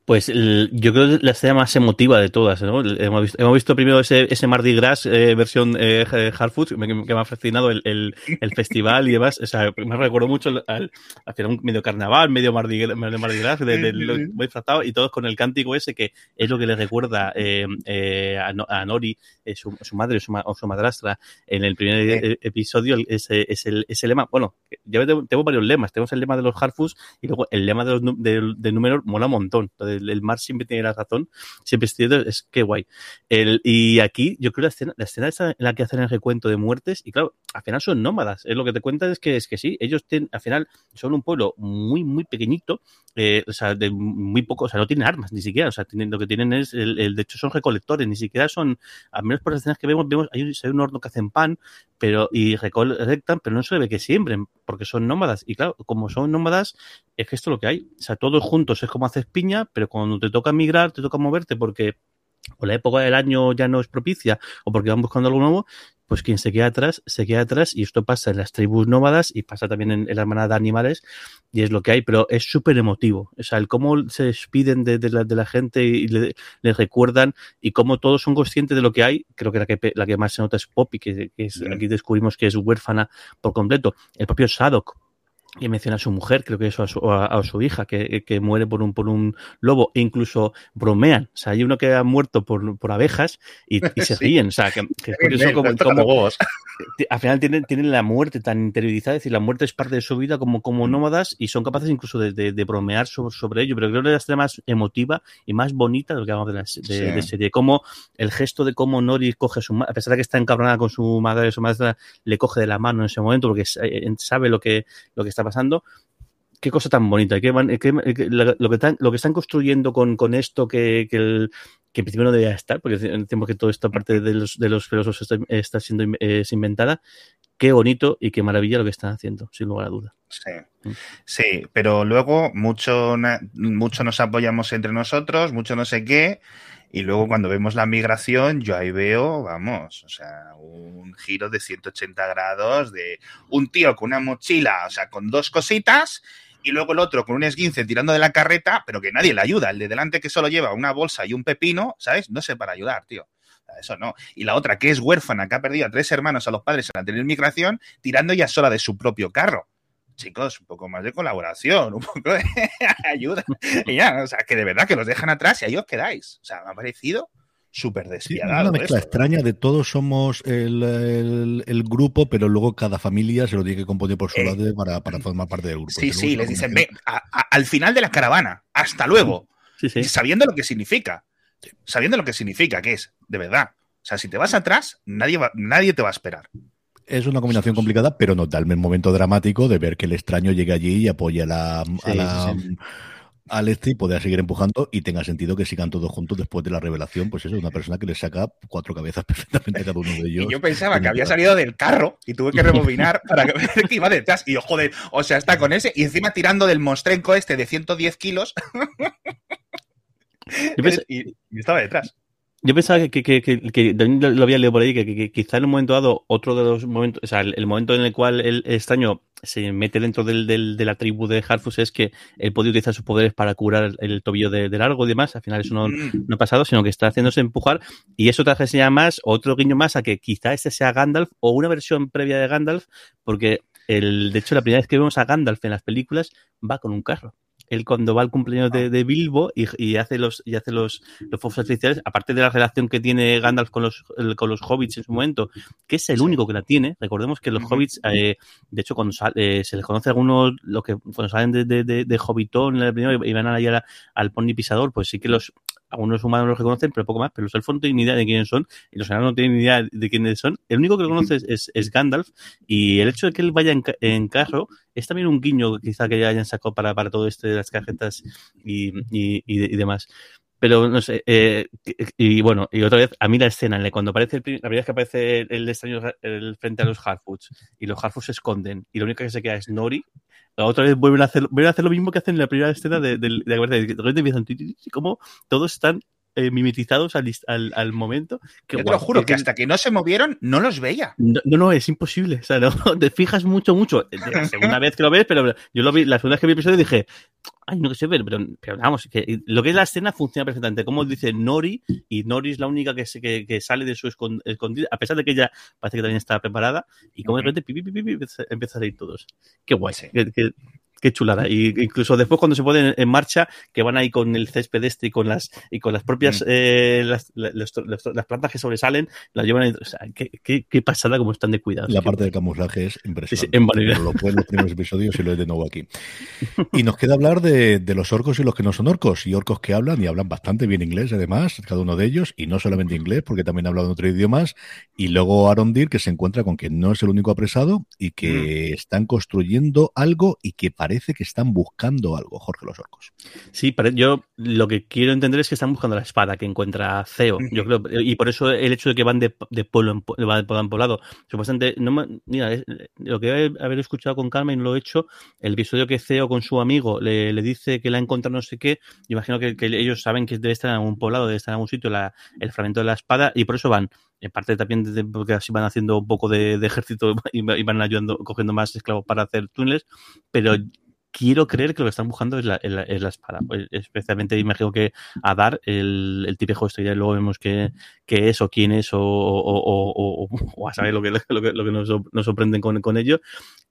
Pues el- yo creo que es la escena más emotiva de todas, ¿no? Hemos visto, hemos visto primero ese, ese Mardi Gras eh, versión eh, Hard Food, que, me- que me ha fascinado el, el, el festival y demás. O sea, me recuerdo mucho al, al, al final un medio carnaval, medio Mardi, Gras- medio Mardi Gras, de, de- lo- muy disfrazado, y todos con el cántico ese que es lo que le recuerda eh, eh, a, No- a Nori, eh, su, su madre su ma- o su madrastra, en el primer Sí. eh, episodio, ese, ese, ese lema. Bueno, ya tengo, tengo varios lemas. Tenemos el lema de los Hard Foods y luego el lema de los, del, del número mola un montón. El, el Mar siempre tiene la razón, siempre es cierto, es que guay. El, y aquí yo creo la escena, la escena esa en la que hacen el recuento de muertes, y claro, al final son nómadas. Es lo que te cuentan es que es que sí, ellos tienen, al final son un pueblo muy, muy pequeñito, eh, o sea, de muy poco, o sea, no tienen armas ni siquiera, o sea, tienen, lo que tienen es, el, el- de hecho son recolectores, ni siquiera son, al menos por las escenas que vemos, vemos, hay, un- hay un horno que hacen pan, pero, y recolectan, pero no se ve que siembren, porque son nómadas. Y claro, como son nómadas, es que esto es lo que hay. O sea, todos juntos es como haces piña, pero cuando te toca migrar, te toca moverte porque o la época del año ya no es propicia o porque van buscando algo nuevo, pues quien se queda atrás, se queda atrás y esto pasa en las tribus nómadas y pasa también en, en la manada de animales y es lo que hay, pero es súper emotivo. O sea, el cómo se despiden de, de la, de la gente y le, les recuerdan y cómo todos son conscientes de lo que hay. Creo que la que, la que más se nota es Poppy, que, que es, aquí descubrimos que es huérfana por completo. El propio Sadok, que menciona a su mujer, creo que eso a su, a, a su hija, que, que, muere por un, por un lobo, e incluso bromean. O sea, hay uno que ha muerto por, por abejas y, y se Sí. ríen. O sea, que, que es curioso como, como huevos. al final tienen, tienen la muerte tan interiorizada, es decir, la muerte es parte de su vida como, como nómadas y son capaces incluso de, de, de bromear sobre, sobre ello. Pero creo que es la escena más emotiva y más bonita de lo que hablamos de la de, Sí. de serie. Como el gesto de cómo Nori coge a su ma- a pesar de que está encabronada con su madre, su madre le coge de la mano en ese momento porque eh, sabe lo que, lo que está pasando qué cosa tan bonita, qué, qué- lo, que están, lo que están construyendo con, con esto que, que, el, que en principio no debería estar, porque decimos que toda esta parte de los, de los filósofos está, está siendo es inventada. Qué bonito y qué maravilla lo que están haciendo, sin lugar a duda. Sí. Mm. sí, pero luego mucho, mucho nos apoyamos entre nosotros, mucho no sé qué, y luego cuando vemos la migración, yo ahí veo, vamos, o sea, un giro de 180 grados de un tío con una mochila, o sea, con dos cositas, y luego el otro con un esguince tirando de la carreta, pero que nadie le ayuda. El de delante que solo lleva una bolsa y un pepino, ¿sabes? No sé para ayudar, tío. Eso no. Y la otra, que es huérfana, que ha perdido a tres hermanos a los padres en la anterior migración, tirando ella sola de su propio carro. Chicos, un poco más de colaboración, un poco de ayuda. Y ya, o sea, que de verdad que los dejan atrás y ahí os quedáis. O sea, me ha parecido súper Sí, despiadado. es una mezcla esto. extraña de todos somos el, el- el grupo, pero luego cada familia se lo tiene que componer por su Eh, lado para, para formar parte del grupo. Sí, sí, les dicen, ve, a- a- al final de la caravana, hasta luego. Sí, sí. Sabiendo lo que significa. Sabiendo lo que significa, que es, de verdad. O sea, si te vas atrás, nadie, va- nadie te va a esperar. Es una combinación complicada, pero nos da el momento dramático de ver que el extraño llegue allí y apoye a la, a Sí, la- sí, al este y poder seguir empujando y tenga sentido que sigan todos juntos después de la revelación. Pues eso, una persona que le saca cuatro cabezas perfectamente a cada uno de ellos. Y yo pensaba que había que- salido del carro y tuve que rebobinar para ver que iba detrás. Y yo, joder, o sea, está con ese y encima tirando del monstrenco este de 110 kilos Yo pensé- y, y estaba detrás. Yo pensaba que, que, que, que- lo- había leído por ahí, que, quizá en un momento dado, otro de los momentos, o sea, el, el momento en el cual el extraño se mete dentro del, del, de la tribu de Harfus es que él puede utilizar sus poderes para curar el, tobillo de, de, largo y demás. Al final eso no, mm. no, ha pasado, sino que está haciéndose empujar. Y eso te hace más, otro guiño más a que quizá este sea Gandalf o una versión previa de Gandalf, porque el, de hecho la primera vez que vemos a Gandalf en las películas va con un carro él cuando va al cumpleaños de, de Bilbo y, y, hace los y hace los, los fuegos artificiales, aparte de la relación que tiene Gandalf con los con los hobbits en su momento, que es el único que la tiene. Recordemos que los hobbits, eh, de hecho, cuando eh, se les conoce a algunos, lo que cuando salen de, de, de, de Hobbitón y van a al pony pisador, pues sí que los algunos humanos los reconocen, pero poco más, pero los elfos no tienen ni idea de quiénes son, y los enanos no tienen ni idea de quiénes son. El único que lo conoce es, es, Gandalf, y el hecho de que él vaya en, en, carro es también un guiño quizá que ya hayan sacado para, para todo esto de las cajetas y, y, y, demás pero no sé, eh, y, bueno, y otra vez, a mí la escena, cuando aparece, el, la primera vez que aparece el extraño el, frente a los Harfoots y los Harfoots se esconden y lo único que se queda es Nori, la otra vez vuelven a hacer, vuelven a hacer lo mismo que hacen en la primera escena de, de, de, de, de, de como todos están eh, mimetizados al, al, al, momento. Que, Yo te lo juro que, que, hasta que no se movieron no los veía. No, no, es imposible. O sea, no, te fijas mucho, mucho. La segunda vez que lo ves, pero yo lo vi, la segunda vez que vi el episodio dije, ay, no sé, pero, pero, pero, vamos, que lo que es la escena funciona perfectamente. Como dice Nori, y Nori es la única que, se, que, que sale de su escondida, a pesar de que ella parece que también está preparada, y como de repente pi, pi, pi, empieza a salir todos. Qué guay. Sí. Que, que, qué chulada. Y incluso después cuando se ponen en marcha, que van ahí con el césped este y con las y con las propias mm. eh, las, las, las, plantas que sobresalen, las llevan ahí, o sea, qué, qué, qué, pasada como están de cuidado. La parte de camuflaje es impresionante. Sí, en lo pueden los primeros episodios y lo es de nuevo aquí. Y nos queda hablar de, de, los orcos y los que no son orcos. Y orcos que hablan y hablan bastante bien inglés, además, cada uno de ellos, y no solamente inglés, porque también hablan otros idiomas. Y luego Arondir, que se encuentra con que no es el único apresado y que mm. están construyendo algo y que parece que están buscando algo, Jorge los orcos. Sí, yo lo que quiero entender es que están buscando la espada que encuentra Ceo. Yo creo, y por eso el hecho de que van de, de pueblo en pueblo, de en poblado. Supuestamente, no, mira, lo que haber escuchado con calma y no lo he hecho, el episodio que Ceo con su amigo le, le dice que la ha encontrado no sé qué, imagino que, que, ellos saben que debe estar en algún poblado, debe estar en algún sitio la, el fragmento de la espada y por eso van en parte también de, porque así van haciendo un poco de, ejército y, y, van ayudando, cogiendo más esclavos para hacer túneles, pero quiero creer que lo que están buscando es la, es la, es la espada. Pues, especialmente imagino que a dar el, el típico esto, y luego vemos que, que, es o quién es o, o, o, o a saber lo que, lo que, lo que nos, nos, sorprenden con, con ello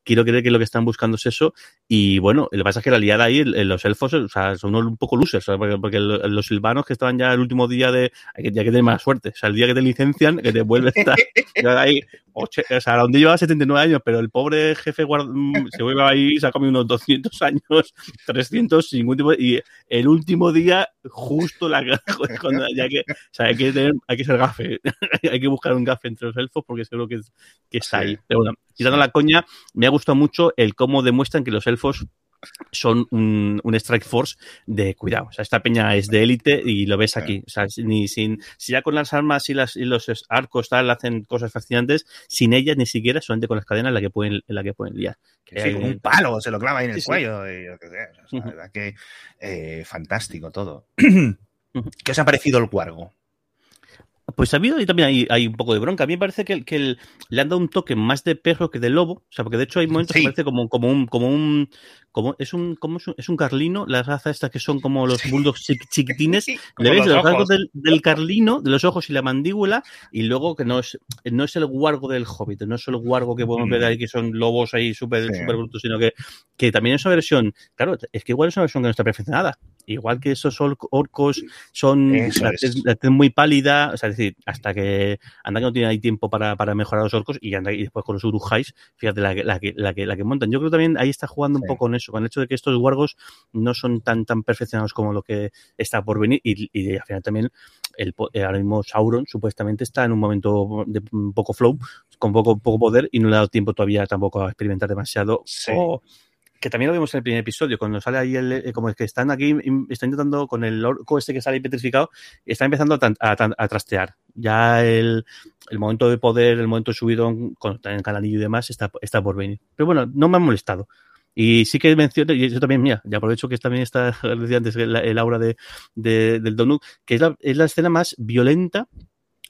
quiero creer que lo que están buscando es eso. Y bueno, lo que pasa es que la liada ahí, los elfos, o sea, son un poco losers, porque, porque, los silvanos que estaban ya el último día de. Hay que, ya que tener mala suerte. O sea, el día que te licencian, que te vuelve a estar. ahí, o sea, donde llevaba 79 años, pero el pobre jefe guard, mm, se vuelve ahí, se ha comido unos 200 años, 300, sin ningún tipo. Y el último día, justo la. Cuando, ya que, o sea, hay que, tener, hay que ser gafe. hay que buscar un gafe entre los elfos porque seguro que, que está ahí. Pero bueno, quitando la coña, me ha gustado mucho el cómo demuestran que los elfos son un, un, strike force de cuidado. O sea, esta peña es de élite y lo ves aquí. O sea, ni sin, si ya con las armas y, las, y los arcos tal hacen cosas fascinantes, sin ellas ni siquiera, solamente con las cadenas la que pueden, la que pueden liar. Que sí, con un palo se lo clava ahí en el cuello. Sí. Y. O sea, la verdad que eh, fantástico todo. ¿Qué os ha parecido el cuargo? Pues ha habido y también hay, hay, un poco de bronca. A mí me parece que, que el, le han dado un toque más de perro que de lobo. O sea, porque de hecho hay momentos sí. que parece como, como un, como un, como es un, como es un, es un carlino, las razas estas que son como los bulldogs chiquitines. Sí, Le ves los, los rasgos del, del, carlino, de los ojos y la mandíbula, y luego que no es, no es el guargo del hobbit, no es el guargo que podemos mm. ver ahí que son lobos ahí súper sí. brutos, sino que, que también es una versión, claro, es que igual es una versión que no está perfeccionada. Igual que esos orcos son la tez, la tez, muy pálida, o sea, es decir, hasta que anda que no tiene ahí tiempo para, para mejorar los orcos y anda y después con los urujais, fíjate la, la, la, la, que, la que montan. Yo creo que también ahí está jugando un sí. poco con eso, con el hecho de que estos guargos no son tan tan perfeccionados como lo que está por venir y, y al final también el, ahora mismo Sauron supuestamente está en un momento de un poco flow, con poco, poco poder y no le ha dado tiempo todavía tampoco a experimentar demasiado sí. o que también lo vimos en el primer episodio, cuando sale ahí el, eh, como es que están aquí, están intentando con el orco este que sale petrificado, está empezando a, a, a trastear. Ya el, el, momento de poder, el momento de subidón, con el canalillo y demás, está, está por venir. Pero bueno, no me ha molestado. Y sí que menciono, y eso también, mira, ya aprovecho que también está, decía antes, el, el aura de, de, del Donut, que es la, es la escena más violenta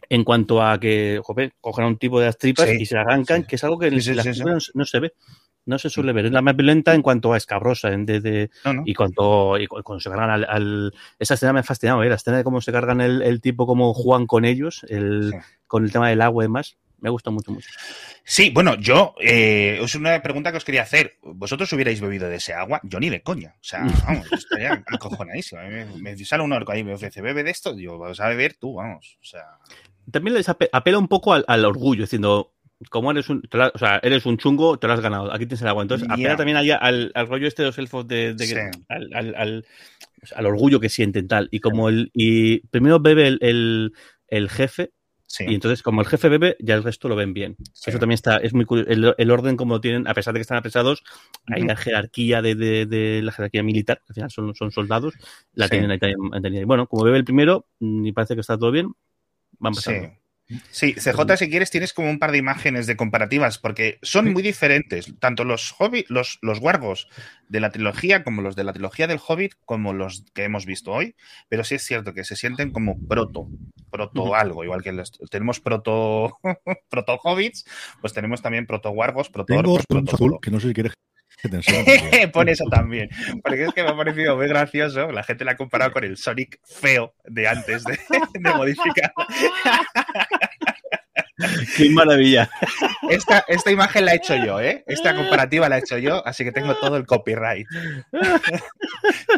en cuanto a que, joder, cogen a un tipo de las tripas sí, y se arrancan, sí. que es algo que en sí, las sí, no, no, se ve. No se suele ver. Es la más violenta en cuanto a escabrosa en de, y cuanto y cuando se cargan al, Esa escena me ha fascinado, ¿eh? la escena de cómo se cargan el, tipo, cómo juegan con ellos, el, con el tema del agua y demás. Me gusta mucho, mucho. Sí, bueno, yo, eh, es una pregunta que os quería hacer. ¿Vosotros hubierais bebido de ese agua? Yo ni de coña. O sea, vamos, estaría acojonadísimo. Me, me, sale un orco ahí y me ofrece, bebe de esto. Digo, vas a beber tú, vamos. O sea. También les apela un poco al, al orgullo, diciendo, como eres un, o sea, eres un chungo, te lo has ganado. Aquí tienes el agua. Entonces, apela también al, al, rollo este de los elfos de, al, al, orgullo que sienten tal. Y como el, y primero bebe el, el, jefe, Y entonces, como el jefe bebe, ya el resto lo ven bien. Eso también está, es muy curioso. El, orden como tienen, a pesar de que están apresados, hay la jerarquía de, de, la jerarquía militar, que al final son, son soldados, la tienen ahí. Bueno, como bebe el primero, y parece que está todo bien, van pasando. Sí, CJ, si quieres, tienes como un par de imágenes de comparativas, porque son muy diferentes, tanto los Hobbit, los, los wargos de la trilogía, como los de la trilogía del Hobbit, como los que hemos visto hoy, pero sí es cierto que se sienten como proto, proto algo, igual que tenemos proto, proto Hobbits, pues tenemos también proto wargos, proto orcos, proto que no sé si quieres Pon eso también. Porque es que me ha parecido muy gracioso. La gente la ha comparado con el Sonic feo de antes de, modificar. ¡Qué maravilla! Esta, esta, imagen la he hecho yo, ¿eh? Esta comparativa la he hecho yo, así que tengo todo el copyright.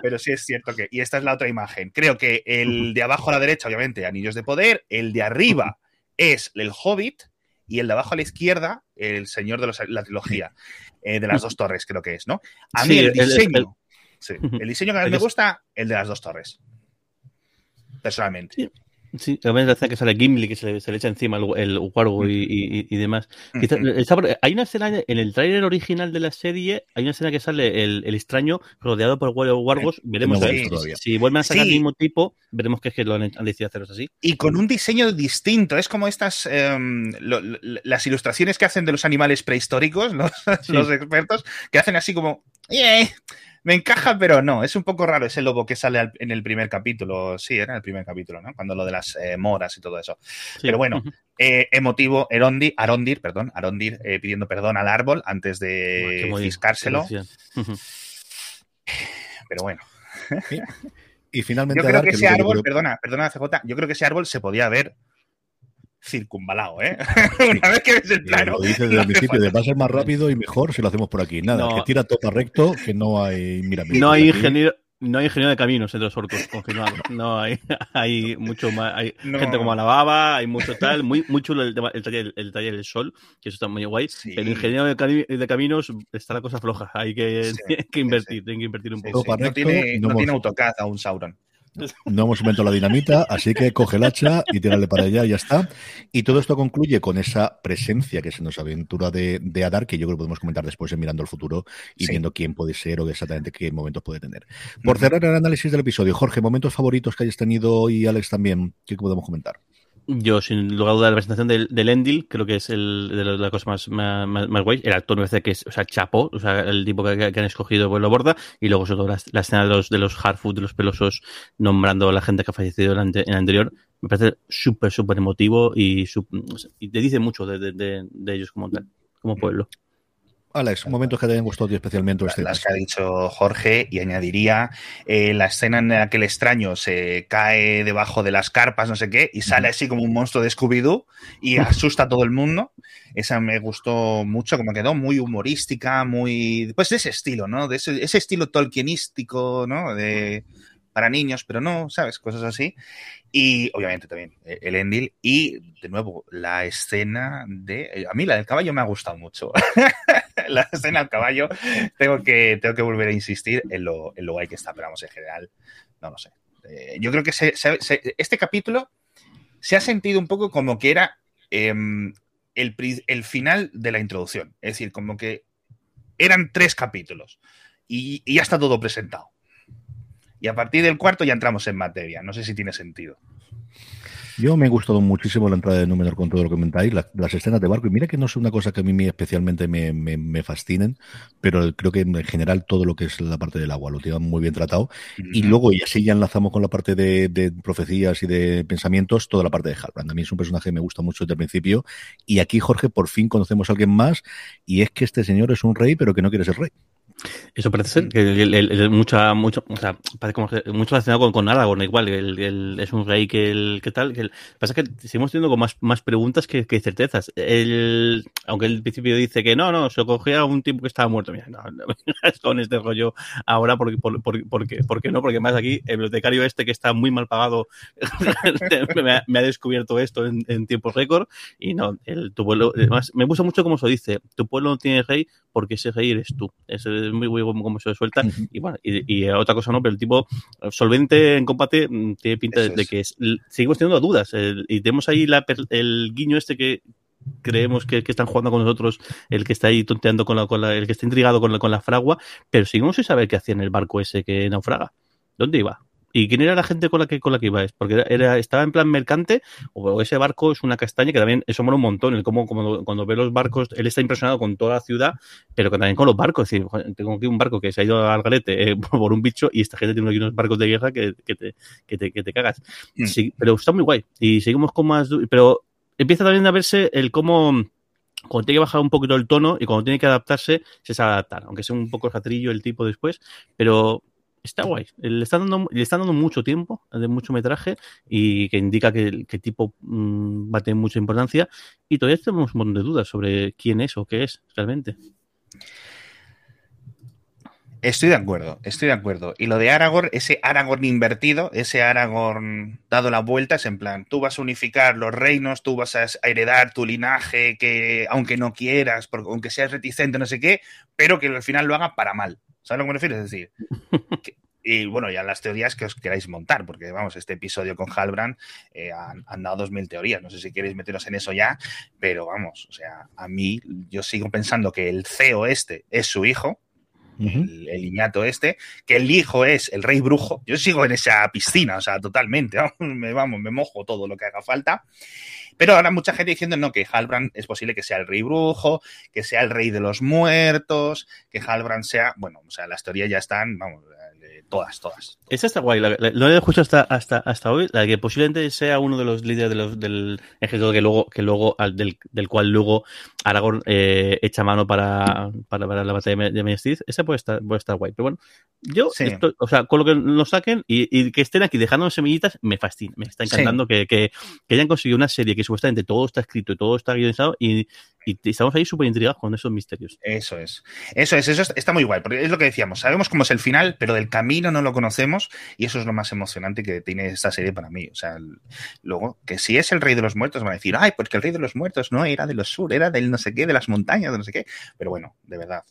Pero sí es cierto que. Y esta es la otra imagen. Creo que el de abajo a la derecha, obviamente, Anillos de Poder. El de arriba es el Hobbit. Y el de abajo a la izquierda, el Señor de la trilogía. Eh, de las dos torres, creo que es, ¿no? A mí el diseño, el, diseño que a mí me gusta, el de las dos torres. Personalmente. Sí, también hace que sale Gimli, que se le, echa encima el, el Wargo y, y, demás. hay una escena en el tráiler original de la serie, hay una escena que sale el, el extraño rodeado por Wargos. Veremos si, vuelven a sacar el mismo tipo, veremos que es que lo han, decidido hacerlos así. Y con un diseño distinto. Es como estas em, las ilustraciones que hacen de los animales prehistóricos, los, los expertos, que hacen así como. Yeah, me encaja, pero no, es un poco raro ese lobo que sale en el primer capítulo. Sí, era el primer capítulo, ¿no? Cuando lo de las eh, moras y todo eso. Pero bueno, eh, emotivo, Erondi, Arondir, perdón, Arondir eh, pidiendo perdón al árbol antes de fiscárselo. Pero bueno. Y finalmente. Yo creo que ese árbol, perdona, perdona, CJ, yo creo que ese árbol se podía ver circunvalado, ¿eh? Una vez que ves el plano. Lo dices desde el principio, de va a ser más rápido y mejor si lo hacemos por aquí. Nada, que tira todo recto, que no hay No hay ingeniero. No hay ingeniero de caminos entre los orcos, confirmado. No hay, hay mucho más, hay gente como la baba, hay mucho tal, muy, muy chulo el, el, taller, el taller del sol, que eso está muy guay. El ingeniero de, caminos está la cosa floja, hay que, que invertir, tienen que invertir un poco. no tiene, no, tiene AutoCAD a un Sauron. No hemos inventado la dinamita, así que coge el hacha y tírale para allá y ya está. Y todo esto concluye con esa presencia que se nos aventura de, de Adar, que yo creo que podemos comentar después en Mirando al Futuro y viendo quién puede ser o exactamente qué momentos puede tener. Por cerrar el análisis del episodio, Jorge, momentos favoritos que hayas tenido y Alex también, ¿qué podemos comentar? Yo, sin lugar a dudas, la presentación del, del Endil, creo que es el, de la, cosa más, más, más, guay. El actor me parece que es, o sea, chapo, o sea, el tipo que, han escogido pues lo borda. Y luego, sobre todo, la, escena de los, de los hard food, de los pelosos, nombrando a la gente que ha fallecido en, el anterior, me parece súper, súper emotivo y, y te dice mucho de, de, de ellos como tal, como pueblo. Alex, momentos que te hayan gustado especialmente. Las que ha dicho Jorge, y añadiría eh, la escena en la que el extraño se cae debajo de las carpas, no sé qué, y sale así como un monstruo de Scooby-Doo y asusta a todo el mundo. Esa me gustó mucho, como quedó muy humorística, muy. Pues de ese estilo, ¿no? De ese, ese estilo tolkienístico, ¿no? De para niños, pero no, ¿sabes? Cosas así. Y obviamente también eh, el Endil. Y de nuevo, la escena de. Eh, a mí la del caballo me ha gustado mucho. la escena del caballo, tengo que, tengo que volver a insistir en lo, en lo guay que está, pero vamos, en general, no lo sé. Eh, yo creo que este capítulo se ha sentido un poco como que era em, el, el final de la introducción. Es decir, como que eran tres capítulos y, y ya está todo presentado. Y a partir del cuarto ya entramos en materia. No sé si tiene sentido. Yo me ha gustado muchísimo la entrada de Númenor con todo lo que comentáis, las escenas de barco, y mira que no es una cosa que a mí especialmente me, me, me, fascinen, pero creo que en general todo lo que es la parte del agua lo tienen muy bien tratado. Y luego, y así ya enlazamos con la parte de, de, profecías y de pensamientos, toda la parte de Halbrand. A mí es un personaje que me gusta mucho desde el principio, y aquí, Jorge, por fin conocemos a alguien más, y es que este señor es un rey, pero que no quiere ser rey. Eso parece ser que el, el, mucha, mucho, o sea, parece como que mucho relacionado con, con Aragorn, igual, el, es un rey que el que tal. Que pasa que seguimos teniendo como más, más preguntas que, que certezas. El, aunque el principio dice que no, no, se cogía a un tipo que estaba muerto. Mira, no, no con este rollo ahora, porque, por, por, porque, porque no, porque más aquí el bibliotecario este que está muy mal pagado me, ha, me, ha, descubierto esto en, en tiempo récord. Y no, el, tu pueblo, además, me gusta mucho como se dice, tu pueblo no tiene rey porque ese rey eres tú. Es muy, muy como se suelta. Y bueno, y, y, otra cosa no, pero el tipo solvente en combate mm, tiene pinta de, de, que es, seguimos teniendo dudas. El, y tenemos ahí la, el guiño este que creemos que, que, están jugando con nosotros, el que está ahí tonteando con la, con la el que está intrigado con la, con la fragua, pero seguimos sin saber qué hacía en el barco ese que naufraga. ¿Dónde iba? ¿Y quién era la gente con la que con la que iba? Porque era, estaba en plan mercante o ese barco es una castaña que también eso mola un montón. El cómo, como, cuando ve los barcos, él está impresionado con toda la ciudad, pero también con los barcos. Es decir, tengo aquí un barco que se ha ido al galete eh, por un bicho y esta gente tiene aquí unos barcos de guerra que, que, te, que, te, que te cagas. Mm. Sí, pero está muy guay. Y seguimos con más... Pero empieza también a verse el cómo cuando tiene que bajar un poquito el tono y cuando tiene que adaptarse, se sabe adaptar, aunque sea un poco jatrillo el tipo después, pero está guay. Le están dando, le están dando mucho tiempo, de mucho metraje, y que indica que el tipo mmm, va a tener mucha importancia. Y todavía tenemos un montón de dudas sobre quién es o qué es realmente. Estoy de acuerdo, estoy de acuerdo. Y lo de Aragorn, ese Aragorn invertido, ese Aragorn dado la vuelta, es en plan, tú vas a unificar los reinos, tú vas a heredar tu linaje, que aunque no quieras, aunque seas reticente, no sé qué, pero que al final lo haga para mal. ¿Sabes lo que me refiero? Es decir, y bueno, ya las teorías que os queráis montar, porque vamos, este episodio con Halbrand eh, han, han, dado dos mil teorías. No sé si queréis meteros en eso ya, pero vamos, o sea, a mí yo sigo pensando que el CEO este es su hijo, El, el, niñato este, que el hijo es el rey brujo. Yo sigo en esa piscina, o sea, totalmente, me, vamos, me mojo todo lo que haga falta. Pero ahora mucha gente diciendo no, que Halbrand es posible que sea el rey brujo, que sea el rey de los muertos, que Halbrand sea, bueno, o sea, las teorías ya están, vamos, todas, todas. Esa está guay, la, la, lo he escuchado hasta, hasta, hasta hoy, la que posiblemente sea uno de los líderes de los, del ejército que luego, que luego del, del cual luego Aragorn eh, echa mano para, para, para, la batalla de Minas esa puede estar, puede estar guay. Pero bueno, yo, sí. estoy, o sea, con lo que nos saquen y, y, que estén aquí dejando semillitas, me fascina, me está encantando sí. que, que, que, hayan conseguido una serie que supuestamente todo está escrito y todo está guionizado y, y estamos ahí súper intrigados con esos misterios. Eso es. Eso es, eso está muy guay, porque es lo que decíamos, sabemos cómo es el final, pero del camino no lo conocemos y eso es lo más emocionante que tiene esta serie para mí. O sea, el, luego, que si es el rey de los muertos, van a decir, ay, porque el rey de los muertos no era de los sur, era del no sé qué, de las montañas, de no sé qué. Pero bueno, de verdad,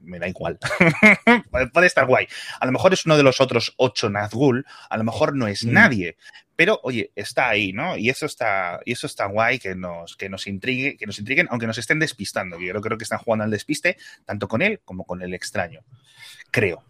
me da igual. Puede estar guay. A lo mejor es uno de los otros ocho Nazgûl, a lo mejor no es mm. nadie, pero oye, está ahí, ¿no? Y eso está, y eso está guay que nos, que nos intrigue, que nos intriguen, aunque nos estén despistando. Yo creo que están jugando al despiste, tanto con él como con el extraño. Creo.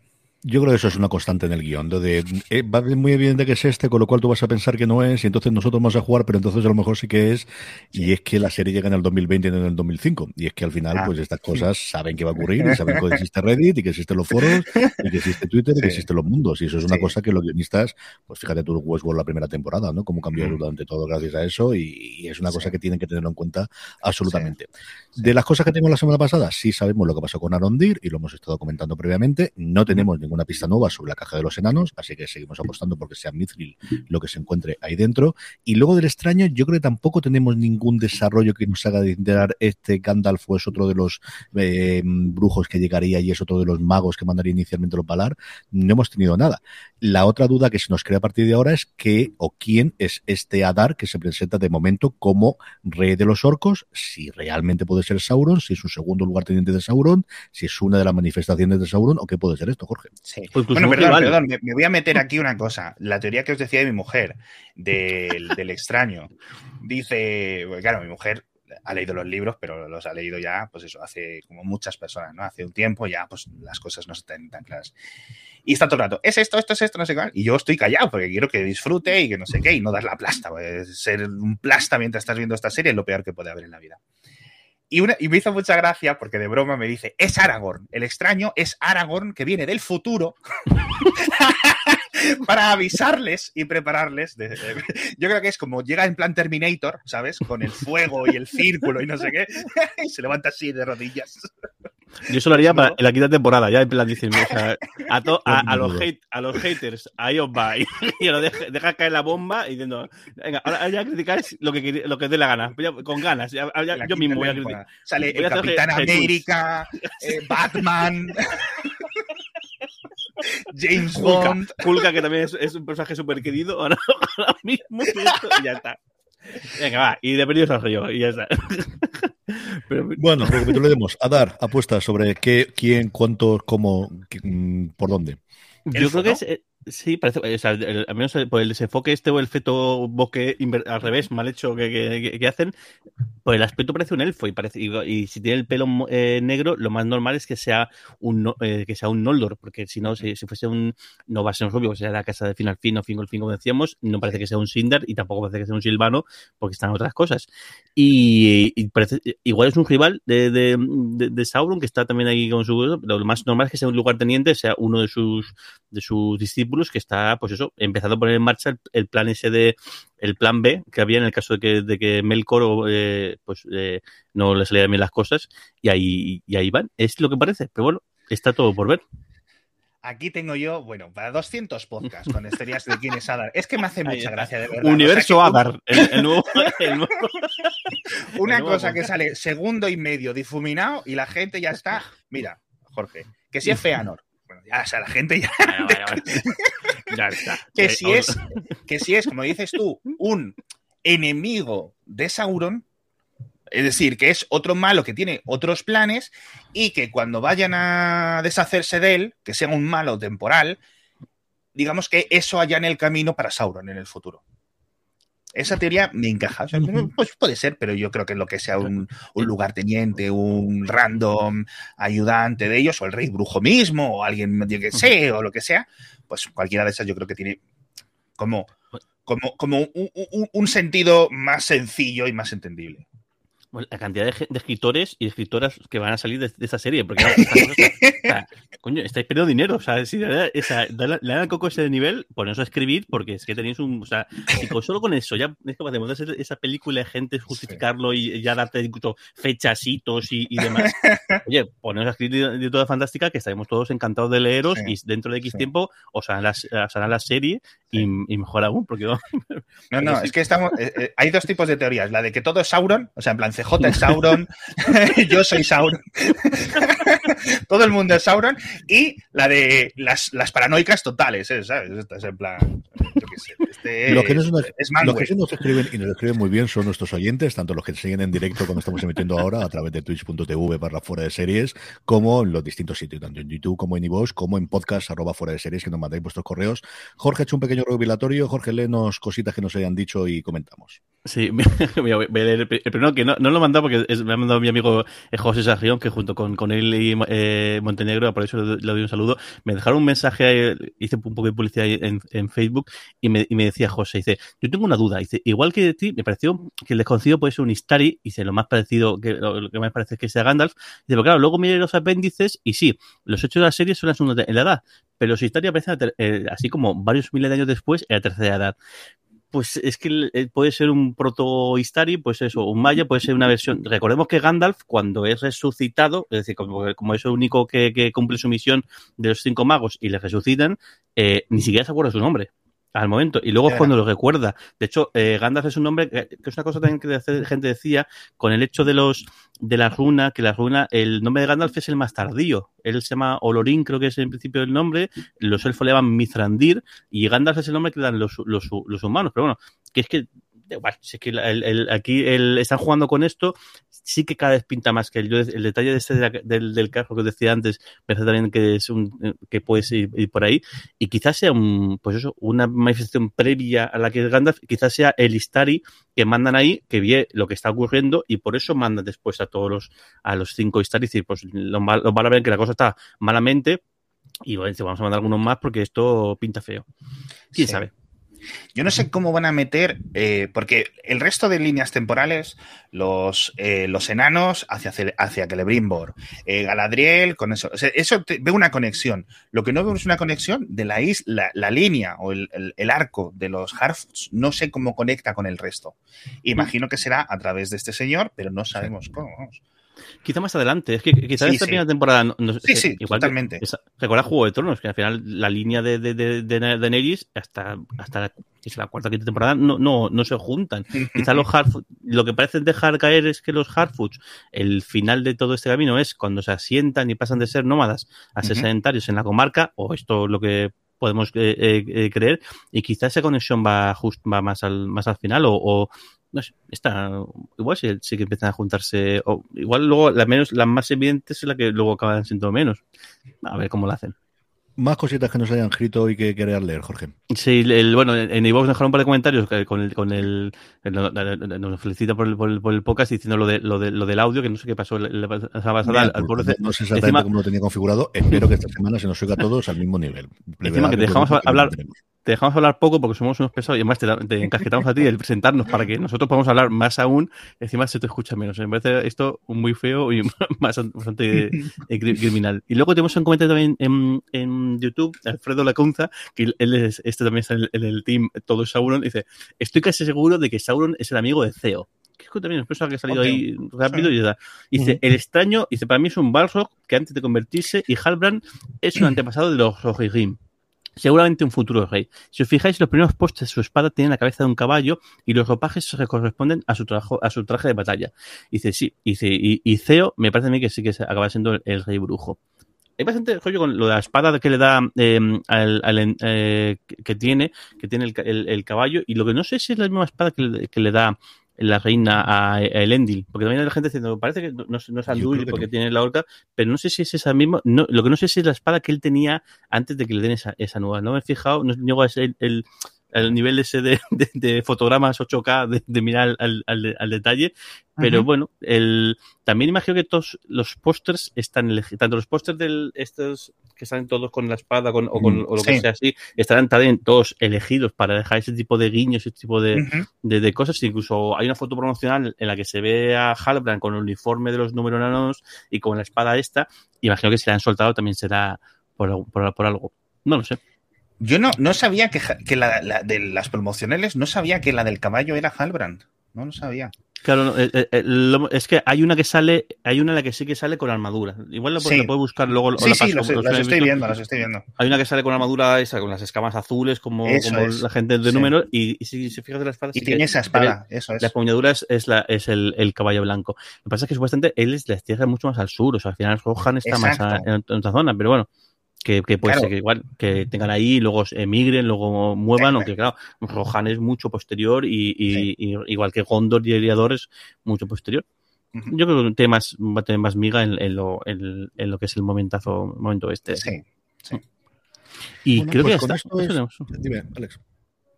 Yo creo que eso es una constante en el guion, de eh, va muy evidente que es este, con lo cual tú vas a pensar que no es, y entonces nosotros vamos a jugar, pero entonces a lo mejor sí que es, sí. y es que la serie llega en el 2020 y no en el 2005, y es que al final, ah. pues estas cosas saben que va a ocurrir, y saben que existe Reddit, y que existen los foros, y que existe Twitter, y que existen los mundos, y eso es una sí. cosa que los guionistas, pues fíjate tú Westworld la primera temporada, ¿no? Cómo cambió mm. durante todo gracias a eso, y, y es una cosa que tienen que tenerlo en cuenta absolutamente. De las cosas que tenemos la semana pasada, sí sabemos lo que pasó con Arondir, y lo hemos estado comentando previamente, no tenemos ninguna pista nueva sobre la caja de los enanos, así que seguimos apostando porque sea Mithril lo que se encuentre ahí dentro. Y luego del extraño, yo creo que tampoco tenemos ningún desarrollo que nos haga enterar este Gandalf es otro de los eh, brujos que llegaría y es otro de los magos que mandaría inicialmente los Valar. No hemos tenido nada. La otra duda que se nos crea a partir de ahora es qué o quién es este Adar que se presenta de momento como rey de los orcos, si realmente puede ser Sauron, si es un segundo lugar teniente de Sauron, si es una de las manifestaciones de Sauron o qué puede ser esto, Jorge. Sí. Bueno, perdón, perdón, me, me, voy a meter aquí una cosa. La teoría que os decía de mi mujer, del, del extraño, dice, claro, mi mujer ha leído los libros, pero los ha leído ya, pues eso, hace como muchas personas, ¿no? Hace un tiempo ya, pues las cosas no están tan claras. Y está todo el rato, es esto, esto es esto, no sé qué. Y yo estoy callado porque quiero que disfrute y que no sé qué, y no dar la plasta. Ser un plasta mientras estás viendo esta serie es lo peor que puede haber en la vida. Y, una, y, me hizo mucha gracia porque de broma me dice, es Aragorn. El extraño es Aragorn que viene del futuro para avisarles y prepararles. De, de, yo creo que es como llega en plan Terminator, ¿sabes? Con el fuego y el círculo y no sé qué. y se levanta así de rodillas. Yo eso lo haría para en la quinta temporada, ya en plan diciendo, o sea, a, to, a, a, los hate, a, los haters, ahí os va, y, y lo deja, deja, caer la bomba y diciendo, venga, ahora ya criticáis lo que, lo que dé la gana, con ganas, ya, ya, yo mismo voy a criticar. Sale voy el Capitán América, eh, Batman. James Bond. Kulka, que también es, es un personaje súper querido ahora, ahora mismo, y ya está. Venga, va, y de perdidos al río, y ya está. Pero... Bueno, recapitulemos. A dar apuestas sobre qué, quién, cuánto, cómo, qué, por dónde. Yo creo que es, eh, Sí, parece, o sea, el, al menos por el desenfoque este o el feto bosque al revés, mal hecho que, que, que, hacen, por el aspecto parece un elfo y parece y, y si tiene el pelo eh, negro, lo más normal es que sea un eh, que sea un Noldor, porque si no, si, si, fuese un no va a ser un rubio, que sea la casa de final fin o fin fin como decíamos, no parece que sea un Sindar y tampoco parece que sea un Silvano, porque están otras cosas. Y, y parece, igual es un rival de, de, de, de, Sauron que está también ahí con su lo más normal es que sea un lugarteniente, sea uno de sus de sus discípulos que está, pues eso, empezando a poner en marcha el, el, plan ese de, el plan B que había en el caso de que, de que Melkor, eh, pues eh, no le salieran bien las cosas, y ahí, y ahí van. Es lo que parece, pero bueno, está todo por ver. Aquí tengo yo, bueno, para 200 podcasts con historias de quién es Adar. Es que me hace mucha gracia, de verdad. Universo o sea, Adar, el, el, nuevo, el, nuevo, Una nuevo cosa que sale segundo y medio difuminado y la gente ya está. Mira, Jorge, que si es Feanor, ya, o sea, la gente ya. Bueno, bueno, bueno. ya está. que, si es, que si es, como dices tú, un enemigo de Sauron, es decir, que es otro malo que tiene otros planes y que cuando vayan a deshacerse de él, que sea un malo temporal, digamos que eso haya en el camino para Sauron en el futuro. Esa teoría me encaja. O sea, pues puede ser, pero yo creo que lo que sea un, un lugarteniente, un random ayudante de ellos, o el rey brujo mismo, o alguien que sé, o lo que sea, pues cualquiera de esas yo creo que tiene como, como, como un, un, un sentido más sencillo y más entendible. La cantidad de, de, escritores y escritoras que van a salir de, de esa serie, porque o sea, coño, estáis perdiendo dinero, o sea, si le dan al coco ese nivel, poneros a escribir, porque es que tenéis un, o sea, con, solo con eso ya es capaz de montar esa película de gente, justificarlo sí. y ya darte fechasitos y, y demás. Oye, poneros a escribir de, de, toda fantástica, que estaremos todos encantados de leeros sí, y dentro de X sí. tiempo os harán, la, os harán la serie y, y, mejor aún, porque no. No, no, es que estamos, eh, eh, hay dos tipos de teorías, la de que todo es Sauron, o sea, en plan CJ es Sauron, yo soy Sauron, todo el mundo es Sauron, y la de las, las paranoicas totales, ¿eh? ¿sabes? Esta es en plan, yo qué sé. Este lo que, nos, es lo que sí nos escriben y nos escriben muy bien son nuestros oyentes, tanto los que siguen en directo cuando estamos emitiendo ahora a través de twitch.tv barra fuera de series, como en los distintos sitios, tanto en YouTube como en iVoox, como en podcast arroba fuera de series, que nos mandáis vuestros correos. Jorge ha hecho un pequeño revelatorio. Jorge, léenos cositas que nos hayan dicho y comentamos. Sí, voy a leer el primero que no, no lo he porque me ha mandado mi amigo eh, José Sarrión, que junto con, con él y eh, Montenegro, por eso le, doy un saludo, me dejaron un mensaje, hice un poco de publicidad en, en Facebook y me, y me, decía José, dice, yo tengo una duda, dice, igual que de ti, me pareció que el desconocido puede ser un Istari, dice, lo más parecido, que lo, que más parece es que sea Gandalf, dice, pero claro, luego miré los apéndices y sí, los hechos de la serie son en la edad, pero su historia aparece eh, así como varios miles de años después en la tercera edad pues es que puede ser un proto Istari, pues eso, un Maya, puede ser una versión. Recordemos que Gandalf, cuando es resucitado, es decir, como, como es el único que, que, cumple su misión de los cinco magos y le resucitan, eh, ni siquiera se acuerda su nombre al momento. Y luego es cuando lo recuerda. De hecho, eh, Gandalf es un nombre que, que, es una cosa también que la gente decía con el hecho de los de la runa, que la runa, el nombre de Gandalf es el más tardío. Él se llama Olorín, creo que es en principio el nombre. Los elfos le llaman Mithrandir y Gandalf es el nombre que dan los, los, los humanos. Pero bueno, que es que si es que el, el, aquí el, están jugando con esto, sí que cada vez pinta más que el, el detalle de este del, del carro que os decía antes, parece también que es un que puedes ir, ir, por ahí, y quizás sea un, pues eso, una manifestación previa a la que es Gandalf, quizás sea el Istari que mandan ahí, que ve lo que está ocurriendo, y por eso mandan después a todos los, a los cinco Istari, y decir, pues los mal, lo van a ver que la cosa está malamente, y bueno, vamos a mandar algunos más porque esto pinta feo. ¿Quién sí. sabe? Yo no sé cómo van a meter, eh, porque el resto de líneas temporales, los, eh, los enanos hacia, hacia Celebrimbor, eh, Galadriel, con eso. O sea, eso te, veo una conexión. Lo que no veo es una conexión de la isla, la, línea o el, el, el, arco de los Harfoots. No sé cómo conecta con el resto. Imagino que será a través de este señor, pero no sabemos cómo. Vamos. Quizá más adelante. Es que quizá sí, esta sí. primera temporada. No, no, sí, sí, igual totalmente. Recuerda Juego de Tronos, que al final la línea de, de, de, de, Neris hasta, hasta la, es la cuarta quinta temporada no, no, no se juntan. quizá los Hardfoods, lo que parece dejar caer es que los Hardfoods, el final de todo este camino es cuando se asientan y pasan de ser nómadas a ser uh -huh. sedentarios en la comarca, o esto lo que podemos eh, eh, creer, y quizá esa conexión va, just, va más, al, más al final, o, o no sé, está, igual sí, sí, que empiezan a juntarse, o igual luego la menos, la más evidente es la que luego acaban siendo menos. A ver cómo lo hacen. Más cositas que nos hayan escrito y que querer leer, Jorge. Sí, el, bueno, en iVoox dejaron un par de comentarios con el, con el, el nos felicita por el, por el, por el, podcast diciendo lo de, lo de lo del audio, que no sé qué pasó la pasada al, pobre. No sé exactamente encima, cómo lo tenía configurado. Espero que esta semana se nos oiga a todos al mismo nivel. Encima que dejamos hablar, te dejamos hablar poco porque somos unos pesados y además te, te encasquetamos a ti el presentarnos para que nosotros podamos hablar más aún, encima se te escucha menos. Me parece esto muy feo y más, bastante criminal. Y luego tenemos un comentario también en, en YouTube, Alfredo Lacunza, que él es, este también está en el, team Todo Sauron, dice, estoy casi seguro de que Sauron es el amigo de Ceo que también es que ha salido okay. ahí rápido sí. y ya Dice, uh -huh. el extraño, dice, para mí es un Balrog que antes de convertirse y Halbrand es un antepasado de los Rohirrim. Seguramente un futuro rey. Si os fijáis, los primeros postes de su espada tienen la cabeza de un caballo y los ropajes se corresponden a su, trabajo, a su traje de batalla. Dice, sí, dice, y, y Ceo me parece a mí que sí que acaba siendo el, rey brujo hay bastante rollo con lo de la espada que le da eh, al, al eh, que tiene, que tiene el, el, el, caballo, y lo que no sé si es la misma espada que le, que le da la reina a, a Elendil, porque también hay gente diciendo, parece que no, no es Andúril porque no. tiene la horca, pero no sé si es esa misma, no, lo que no sé si es la espada que él tenía antes de que le den esa, esa nueva, no me he fijado, no llego a el, el el nivel ese de, de, de fotogramas 8K, de, de mirar al, al, al, detalle. Pero bueno, el, también imagino que todos los pósters están elegidos, tanto los pósters de estos que salen todos con la espada con, o con o lo sí. que sea así, estarán también todos elegidos para dejar ese tipo de guiños, ese tipo de, uh -huh. de, de, cosas. Incluso hay una foto promocional en la que se ve a Halbrand con el uniforme de los números nanos y con la espada esta. Imagino que si la han soltado también será por, por, por algo. No lo sé. Yo no, no sabía que, que la, la, de las promocionales, no sabía que la del caballo era Halbrand. No lo sabía. Claro, no, eh, eh, lo, es que hay una que sale, hay una en la que sí que sale con armadura. Igual lo, sí. puedes buscar luego. Sí, la sí, las estoy viendo, las estoy viendo. Hay una que sale con armadura esa, con las escamas azules, como, como la gente de sí. número, y, y, si se fijas de la espada. Y sí tiene esa espada, eso es. La empuñadura es, es, la, es el, el, caballo blanco. Lo que pasa es que supuestamente él es la tierra mucho más al sur, o sea, al final Rohan está Exacto. más a, en, en otra zona, pero bueno que, que puede claro. ser que igual que tengan ahí, luego emigren, luego muevan, aunque claro, Rohan es mucho posterior y, y, sí. y igual que Gondor y Eriador es mucho posterior. Uh -huh. Yo creo que tiene más, va a tener más miga en, en, lo, en, en, lo que es el momentazo, momento este. Sí, sí. Y bueno, creo pues que ya está. Es... Dime, Alex.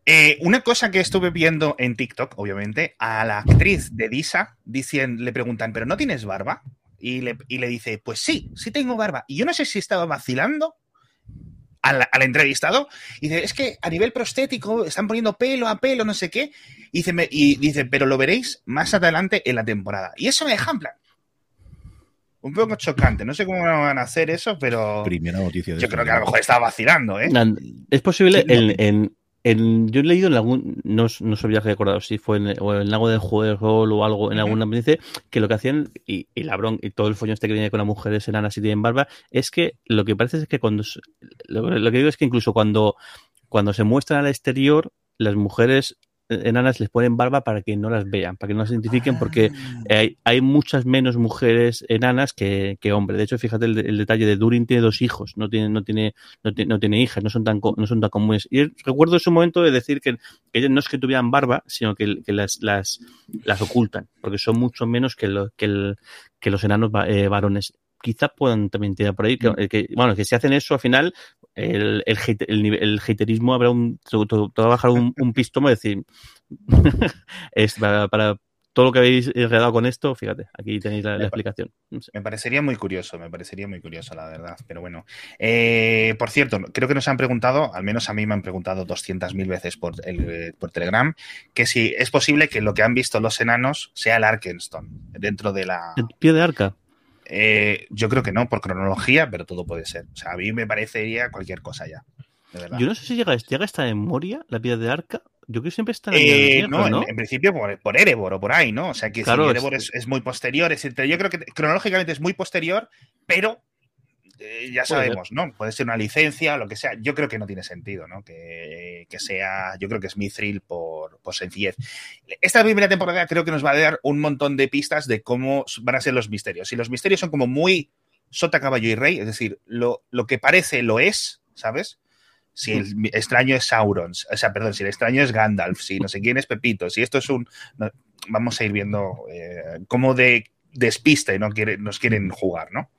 Eh, una cosa que estuve viendo en TikTok, obviamente, a la actriz de Disa dicen, le preguntan, ¿pero no tienes barba? Y le, y le, dice, pues sí, sí tengo barba. Y yo no sé si estaba vacilando al, al, entrevistado. Y dice, es que a nivel prostético están poniendo pelo a pelo, no sé qué. Y dice, me, y dice, pero lo veréis más adelante en la temporada. Y eso me deja en plan. Un poco chocante. No sé cómo van a hacer eso, pero. Primera noticia. De yo creo que a lo mejor estaba vacilando, ¿eh? Es posible en, en, en, yo he leído en algún, no, no sabía recordado si fue en, o en el lago del juego de rol o algo, en alguna dice que lo que hacían, y, y la bron, y todo el follón este que viene con las mujeres enanas y tienen barba, es que lo que parece es que cuando, lo, lo, que digo es que incluso cuando, cuando se muestran al exterior, las mujeres enanas les ponen barba para que no las vean, para que no las identifiquen, porque ah. hay, muchas menos mujeres enanas que, hombres. De hecho, fíjate el, detalle de Durin tiene dos hijos, no tiene, no tiene, no tiene, hijas, no son tan no son tan comunes. Y recuerdo ese momento de decir que, ellas no es que tuvieran barba, sino que, las, las, las ocultan, porque son mucho menos que, que, que los enanos eh, varones quizás puedan también tirar por ahí. Mm. Que, bueno, que si hacen eso, al final, el, el, el, el haterismo habrá un. Todo, va a bajar un, un pistomo es decir, es para, todo lo que habéis enredado con esto, fíjate, aquí tenéis la, explicación. Me parecería muy curioso, me parecería muy curioso, la verdad. Pero bueno, eh, por cierto, creo que nos han preguntado, al menos a mí me han preguntado 200.000 veces por, el, por Telegram, que si es posible que lo que han visto los enanos sea el Arkenstone dentro de la. El pie de arca. Eh, yo creo que no, por cronología, pero todo puede ser. O sea, a mí me parecería cualquier cosa ya. Yo no sé si llega, llega esta memoria, la piedra de arca. Yo creo que siempre está en, eh, no, En, principio por, por, Erebor o por ahí, ¿no? O sea, que Erebor es, es, muy posterior. Es, yo creo que cronológicamente es muy posterior, pero eh, ya sabemos, ¿no? Puede ser una licencia, lo que sea. Yo creo que no tiene sentido, ¿no? Que, sea, yo creo que es Mithril por, por sencillez. Esta primera temporada creo que nos va a dar un montón de pistas de cómo van a ser los misterios. Y los misterios son como muy sota, caballo y rey, es decir, lo, lo que parece lo es, ¿sabes? Si el extraño es Sauron, o sea, perdón, si el extraño es Gandalf, si no sé quién es Pepito, si esto es un... vamos a ir viendo eh, cómo de despiste no quiere, nos quieren jugar, ¿no?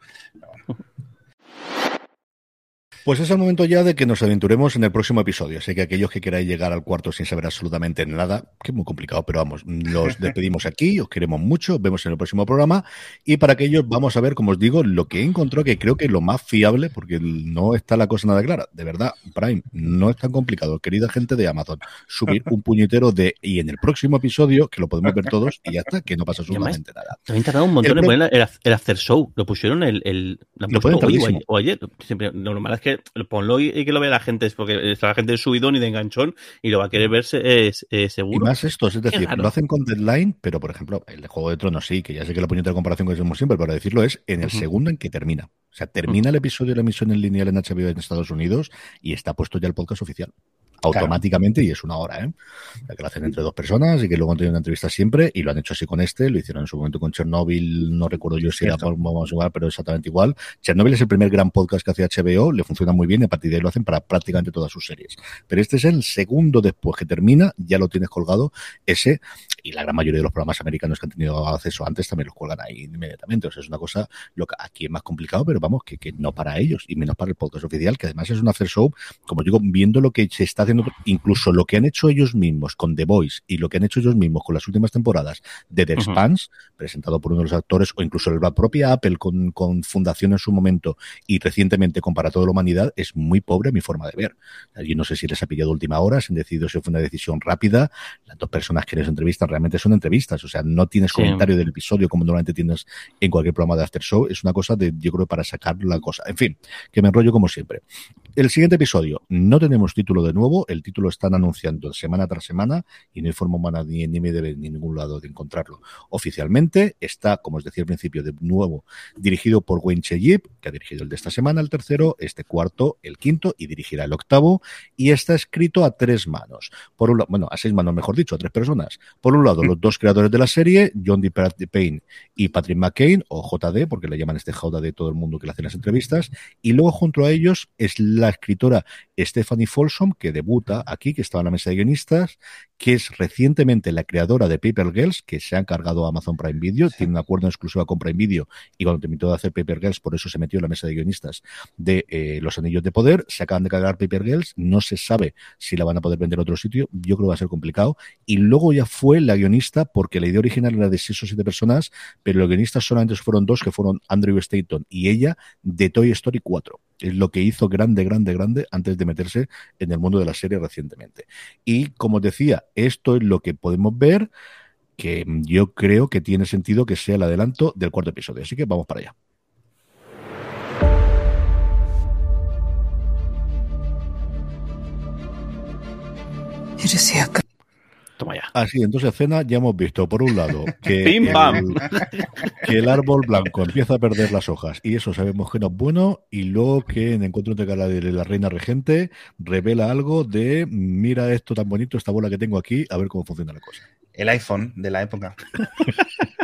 Pues es el momento ya de que nos aventuremos en el próximo episodio. Sé que aquellos que queráis llegar al cuarto sin saber absolutamente nada, que es muy complicado, pero vamos, los despedimos aquí, os queremos mucho, vemos en el próximo programa. Y para aquellos vamos a ver, como os digo, lo que he encontrado, que creo que es lo más fiable, porque no está la cosa nada clara. De verdad, Prime, no es tan complicado, querida gente de Amazon, subir un puñetero de, y en el próximo episodio, que lo podemos ver todos, y ya está, que no pasa absolutamente nada. También tardado un montón en poner el, hacer show, lo pusieron el, el, lo hoy, o ayer. Siempre, lo normal es que ponlo y, que lo vea la gente, es porque está la gente de subidón y de enganchón y lo va a querer verse es, seguro. Y más esto, es decir, lo hacen con deadline, pero por ejemplo, el de Juego de Tronos sí, que ya sé que la puñeta de comparación que hacemos siempre, para decirlo es en el segundo en que termina. O sea, termina el episodio de la emisión en lineal en HBO en Estados Unidos y está puesto ya el podcast oficial automáticamente y es una hora, ¿eh? que lo hacen entre dos personas y que luego han tenido una entrevista siempre y lo han hecho así con este, lo hicieron en su momento con Chernobyl, no recuerdo yo si era vamos a jugar, pero exactamente igual. Chernobyl es el primer gran podcast que hace HBO, le funciona muy bien y a partir de ahí lo hacen para prácticamente todas sus series. Pero este es el segundo después que termina, ya lo tienes colgado ese y la gran mayoría de los programas americanos que han tenido acceso antes también los cuelgan ahí inmediatamente. O sea, es una cosa, lo que aquí es más complicado, pero vamos, que, que no para ellos y menos para el podcast oficial, que además es un hacer show, como digo, viendo lo que se está haciendo incluso lo que han hecho ellos mismos con The Voice y lo que han hecho ellos mismos con las últimas temporadas de The Expanse, presentado por uno de los actores, o incluso la propia Apple con, con Fundación en su momento y recientemente con Para toda la humanidad, es muy pobre mi forma de ver. Yo no sé si les ha pillado última hora, si han decidido si fue una decisión rápida. Las dos personas que les entrevistan realmente son entrevistas, o sea, no tienes comentario del episodio como normalmente tienes en cualquier programa de After Show. Es una cosa de, yo creo, para sacar la cosa. En fin, que me enrollo como siempre. El siguiente episodio, no tenemos título de nuevo, el título lo están anunciando semana tras semana y no hay forma ni, ni, ni ningún lado de encontrarlo oficialmente. Está, como os decía al principio, de nuevo dirigido por Wayne Cheyip, que ha dirigido el de esta semana, el tercero, este cuarto, el quinto y dirigirá el octavo. Y está escrito a tres manos. Por un bueno, a seis manos, mejor dicho, a tres personas. Por un lado, los dos creadores de la serie, John D. Payne y Patrick McCain, o JD, porque le llaman este JD todo el mundo que le hace las entrevistas. Y luego, junto a ellos, es la escritora Stephanie Folsom, que debuta aquí, que estaba en la mesa de guionistas, que es recientemente la creadora de Paper Girls, que se ha encargado a Amazon Prime Video, tiene un acuerdo exclusivo con Prime Video, y cuando terminó de hacer Paper Girls, por eso se metió en la mesa de guionistas de eh, Los Anillos de Poder, se acaban de cargar Paper Girls, no se sabe si la van a poder vender a otro sitio, yo creo que va a ser complicado, y luego ya fue la guionista, porque la idea original era de seis o siete personas, pero los guionistas solamente fueron dos, que fueron Andrew Staton y ella, de Toy Story 4 es lo que hizo grande, grande, grande antes de meterse en el mundo de la serie recientemente. Y como decía, esto es lo que podemos ver que yo creo que tiene sentido que sea el adelanto del cuarto episodio. Así que vamos para allá. Toma ya. Así, entonces escena ya hemos visto, por un lado, que, Pim, pam. el, que el árbol blanco empieza a perder las hojas y eso sabemos que no es bueno y luego que en Encuentro entre la de la reina regente revela algo de mira esto tan bonito, esta bola que tengo aquí, a ver cómo funciona la cosa. El iPhone de la época.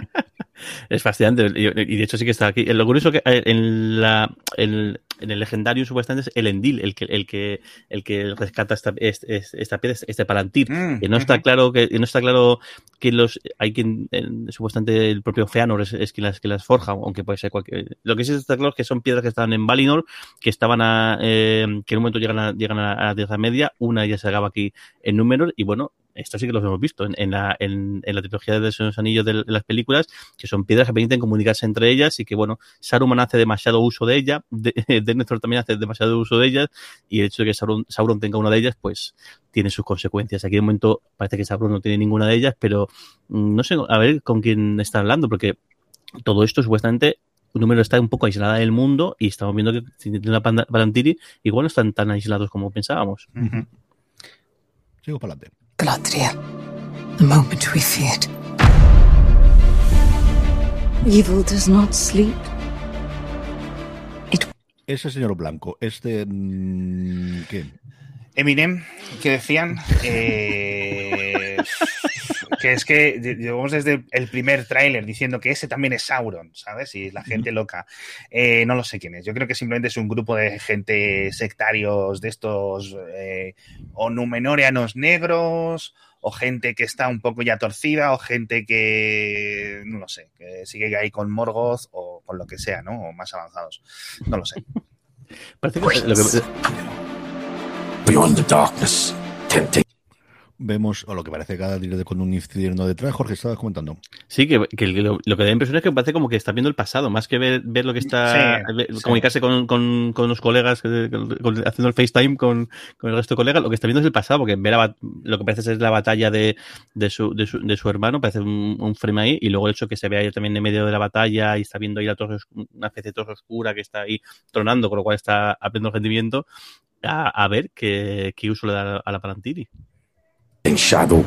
Es fascinante. Y, y de hecho sí que está aquí. Lo curioso que eh, en la en, en el legendario supuestamente es el Endil, el que el que el que rescata esta es- es- esta piedra, este palantir. Mm, que no está claro que no está claro que los hay quien en- supuestamente el propio Feanor es, es quien las que las forja aunque puede ser cualquier lo que sí está claro es que son piedras que estaban en Valinor que estaban a eh, que en un momento llegan a llegan a, a la Tierra Media una ya se acaba aquí en Númenor y bueno esto sí que los hemos visto en, la, la trilogía de los anillos de, de las películas, que son piedras que permiten comunicarse entre ellas y que, bueno, Saruman hace demasiado uso de ella, de, Denethor también hace demasiado uso de ellas, y el hecho de que Sauron, tenga una de ellas, pues tiene sus consecuencias. Aquí de momento parece que Sauron no tiene ninguna de ellas, pero mm, no sé, a ver con quién está hablando, porque todo esto supuestamente un número está un poco aislada del mundo y estamos viendo que panda- Palantiri igual no están tan aislados como pensábamos. Sigo para adelante. Galadriel, the moment we feared. Evil does not sleep. Ese señor blanco, este... mm, ¿Qué? Eminem, que decían eh, que es que llevamos desde el primer tráiler diciendo que ese también es Sauron, ¿sabes? Y la gente loca. Eh, no lo sé quién es. Yo creo que simplemente es un grupo de gente sectarios de estos eh, o numenorianos negros o gente que está un poco ya torcida o gente que no lo sé, que sigue ahí con Morgoth o con lo que sea, ¿no? O más avanzados. No lo sé. Parece que, lo que- Beyond the darkness, tempting. Vemos, o lo que parece cada día con un infierno detrás. Jorge, estabas comentando. Sí, que, que lo, lo que da impresión es que parece como que está viendo el pasado, más que ver, ver lo que está, Sí, ver- sí. comunicarse con, con, con los colegas, con- con- haciendo el FaceTime con, con el resto de colegas, lo que está viendo es el pasado, porque la bat- lo que parece ser la batalla de, de, su, de, su, de su hermano, parece un, un frame ahí, y luego el hecho que se ve ahí también en medio de la batalla y está viendo ahí la torre, os- una especie de torre oscura que está ahí tronando, con lo cual está abriendo rendimiento, a, a ver qué, qué uso le da a la Palantiri. In shadow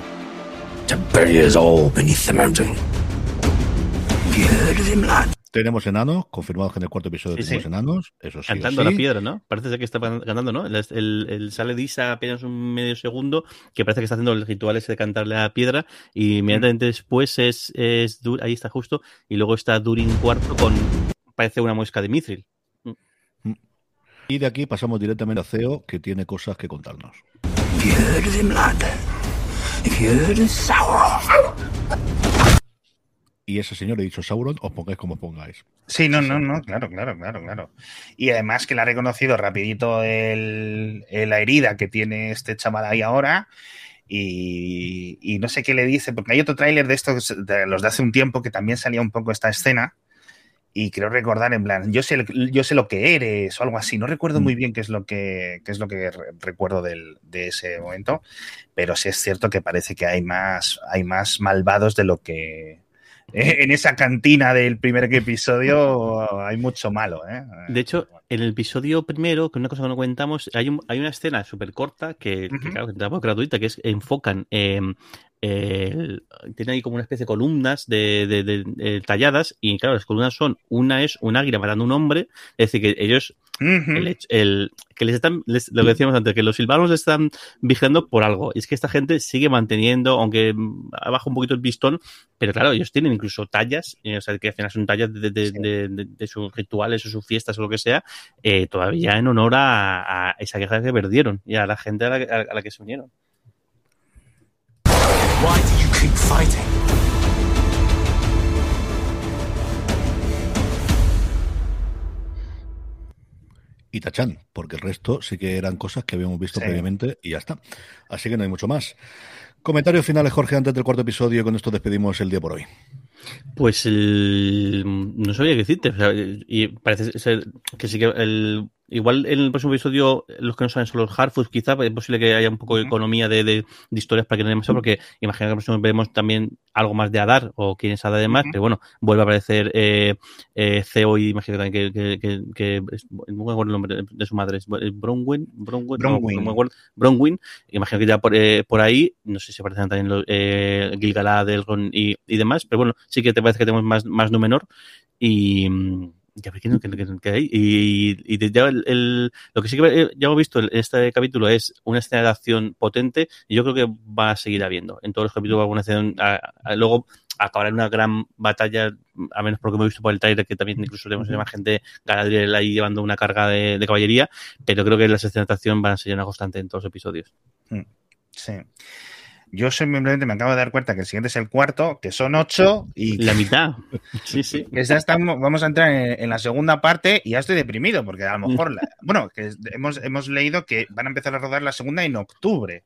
to bury us all beneath the mountain. Have you heard of him, lad? Tenemos enanos, confirmados que en el cuarto episodio Sí, sí. tenemos enanos. Eso sí. o cantando sí. la piedra, ¿no? Parece ser que está cantando, ¿no? El, el- el- sale Disa apenas un medio segundo, que parece que está haciendo el ritual ese de cantarle a la piedra, y inmediatamente después es, es Dur- ahí está justo, y luego está Durin cuarto con, parece una muesca de Mithril. Y de aquí pasamos directamente a CEO, que tiene cosas que contarnos. Have you heard of him, lad? Have you heard of Sauron? Y ese señor, he dicho Sauron, os pongáis como os pongáis. Sí, no, no, no, claro, claro, claro, claro. Y además que le ha reconocido rapidito el, el- la herida que tiene este chaval ahí ahora. Y, y no sé qué le dice, porque hay otro tráiler de estos, de los de hace un tiempo, que también salía un poco esta escena. Y creo recordar en plan, yo sé, yo sé lo que eres o algo así. No recuerdo muy bien qué es lo que, qué es lo que re- recuerdo del- de ese momento, pero sí es cierto que parece que hay más, hay más malvados de lo que, eh, en esa cantina del primer episodio hay mucho malo. ¿eh? De hecho, en el episodio primero, que una cosa que no comentamos, hay, un- hay una escena súper corta que, que, claro, que tampoco es gratuita, que es enfocan, eh, tiene ahí como una especie de columnas de, de- de- de talladas, y claro, las columnas son, una es un águila matando a un hombre, es decir, que ellos el, que les están, les- lo que decíamos antes, que los silvanos están vigilando por algo. Y es que esta gente sigue manteniendo, aunque mm, abajo un poquito el pistón, pero claro, ellos tienen incluso tallas, eh, o sea, que al final son tallas de, sus rituales o sus fiestas o lo que sea, eh, todavía en honor a, a esa guerra que perdieron y a la gente a la, a la que se unieron. Why do you keep fighting? Y Tachan, porque el resto sí que eran cosas que habíamos visto Sí. previamente y ya está. Así que no hay mucho más. Comentarios finales, Jorge, antes del cuarto episodio, y con esto despedimos el día por hoy. Pues el- no sabía qué decirte. o sea, y parece ser que sí que el, igual en el próximo episodio, los que no saben son los Harfoods, quizá es posible que haya un poco de economía de, de, de historias para que no haya más, porque imagino que el próximo veremos también algo más de Adar o quién es Adar de más, pero bueno, vuelve a aparecer eh, eh, CEO y imagino también que, que, que, no me acuerdo el nombre de su madre, es Bronwyn, Bronwyn, Bronwyn. No, no Bronwyn, imagino que ya por, eh, por ahí, no sé si aparecen también los eh, Gilgalad, Elrond y, y demás, pero bueno, sí que te parece que tenemos más, más Númenor y ya ver qué, qué, qué hay. Y, y ya el, el, lo que sí que ya hemos visto en este capítulo es una escena de acción potente y yo creo que va a seguir habiendo. En todos los capítulos a haber una acción. A, a, luego acabará en una gran batalla, a menos porque me he visto por el trailer que también incluso tenemos imagen de Galadriel ahí llevando una carga de, de caballería, pero creo que las escenas de acción van a ser una constante en todos los episodios. Sí. Yo simplemente me acabo de dar cuenta que el siguiente es el cuarto, que son ocho y... La mitad. Sí, sí. Que ya estamos, vamos a entrar en, en, la segunda parte y ya estoy deprimido porque a lo mejor... La, bueno, que hemos, hemos leído que van a empezar a rodar la segunda en octubre.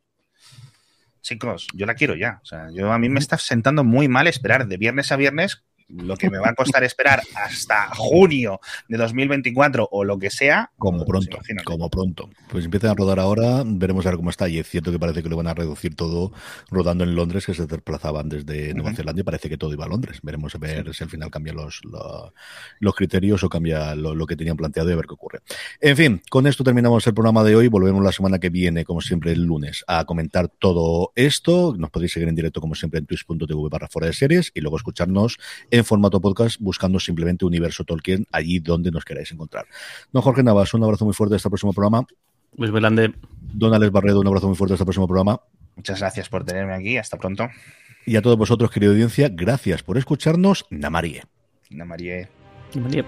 Chicos, yo la quiero ya. O sea, yo a mí me está sentando muy mal esperar de viernes a viernes lo que me va a costar esperar hasta junio de 2024 o lo que sea. Como pronto, pues como pronto. Pues empiezan a rodar ahora, veremos a ver cómo está. Y es cierto que parece que lo van a reducir todo rodando en Londres, que se desplazaban desde Nueva uh -huh. Zelanda y parece que todo iba a Londres. Veremos a ver sí. si al final cambian los, los, los criterios o cambia lo, lo, que tenían planteado y a ver qué ocurre. En fin, con esto terminamos el programa de hoy. Volvemos la semana que viene, como siempre, el lunes, a comentar todo esto. Nos podéis seguir en directo, como siempre, en twitch.tv barra fuera de series y luego escucharnos en formato podcast buscando simplemente Universo Tolkien allí donde nos queráis encontrar. Don Jorge Navas, un abrazo muy fuerte hasta el próximo programa. Luis Belande. Don Alex Barredo, un abrazo muy fuerte hasta el próximo programa. Muchas gracias por tenerme aquí. Hasta pronto. Y a todos vosotros, querida audiencia, gracias por escucharnos. Namarie. Namarie. Namarie.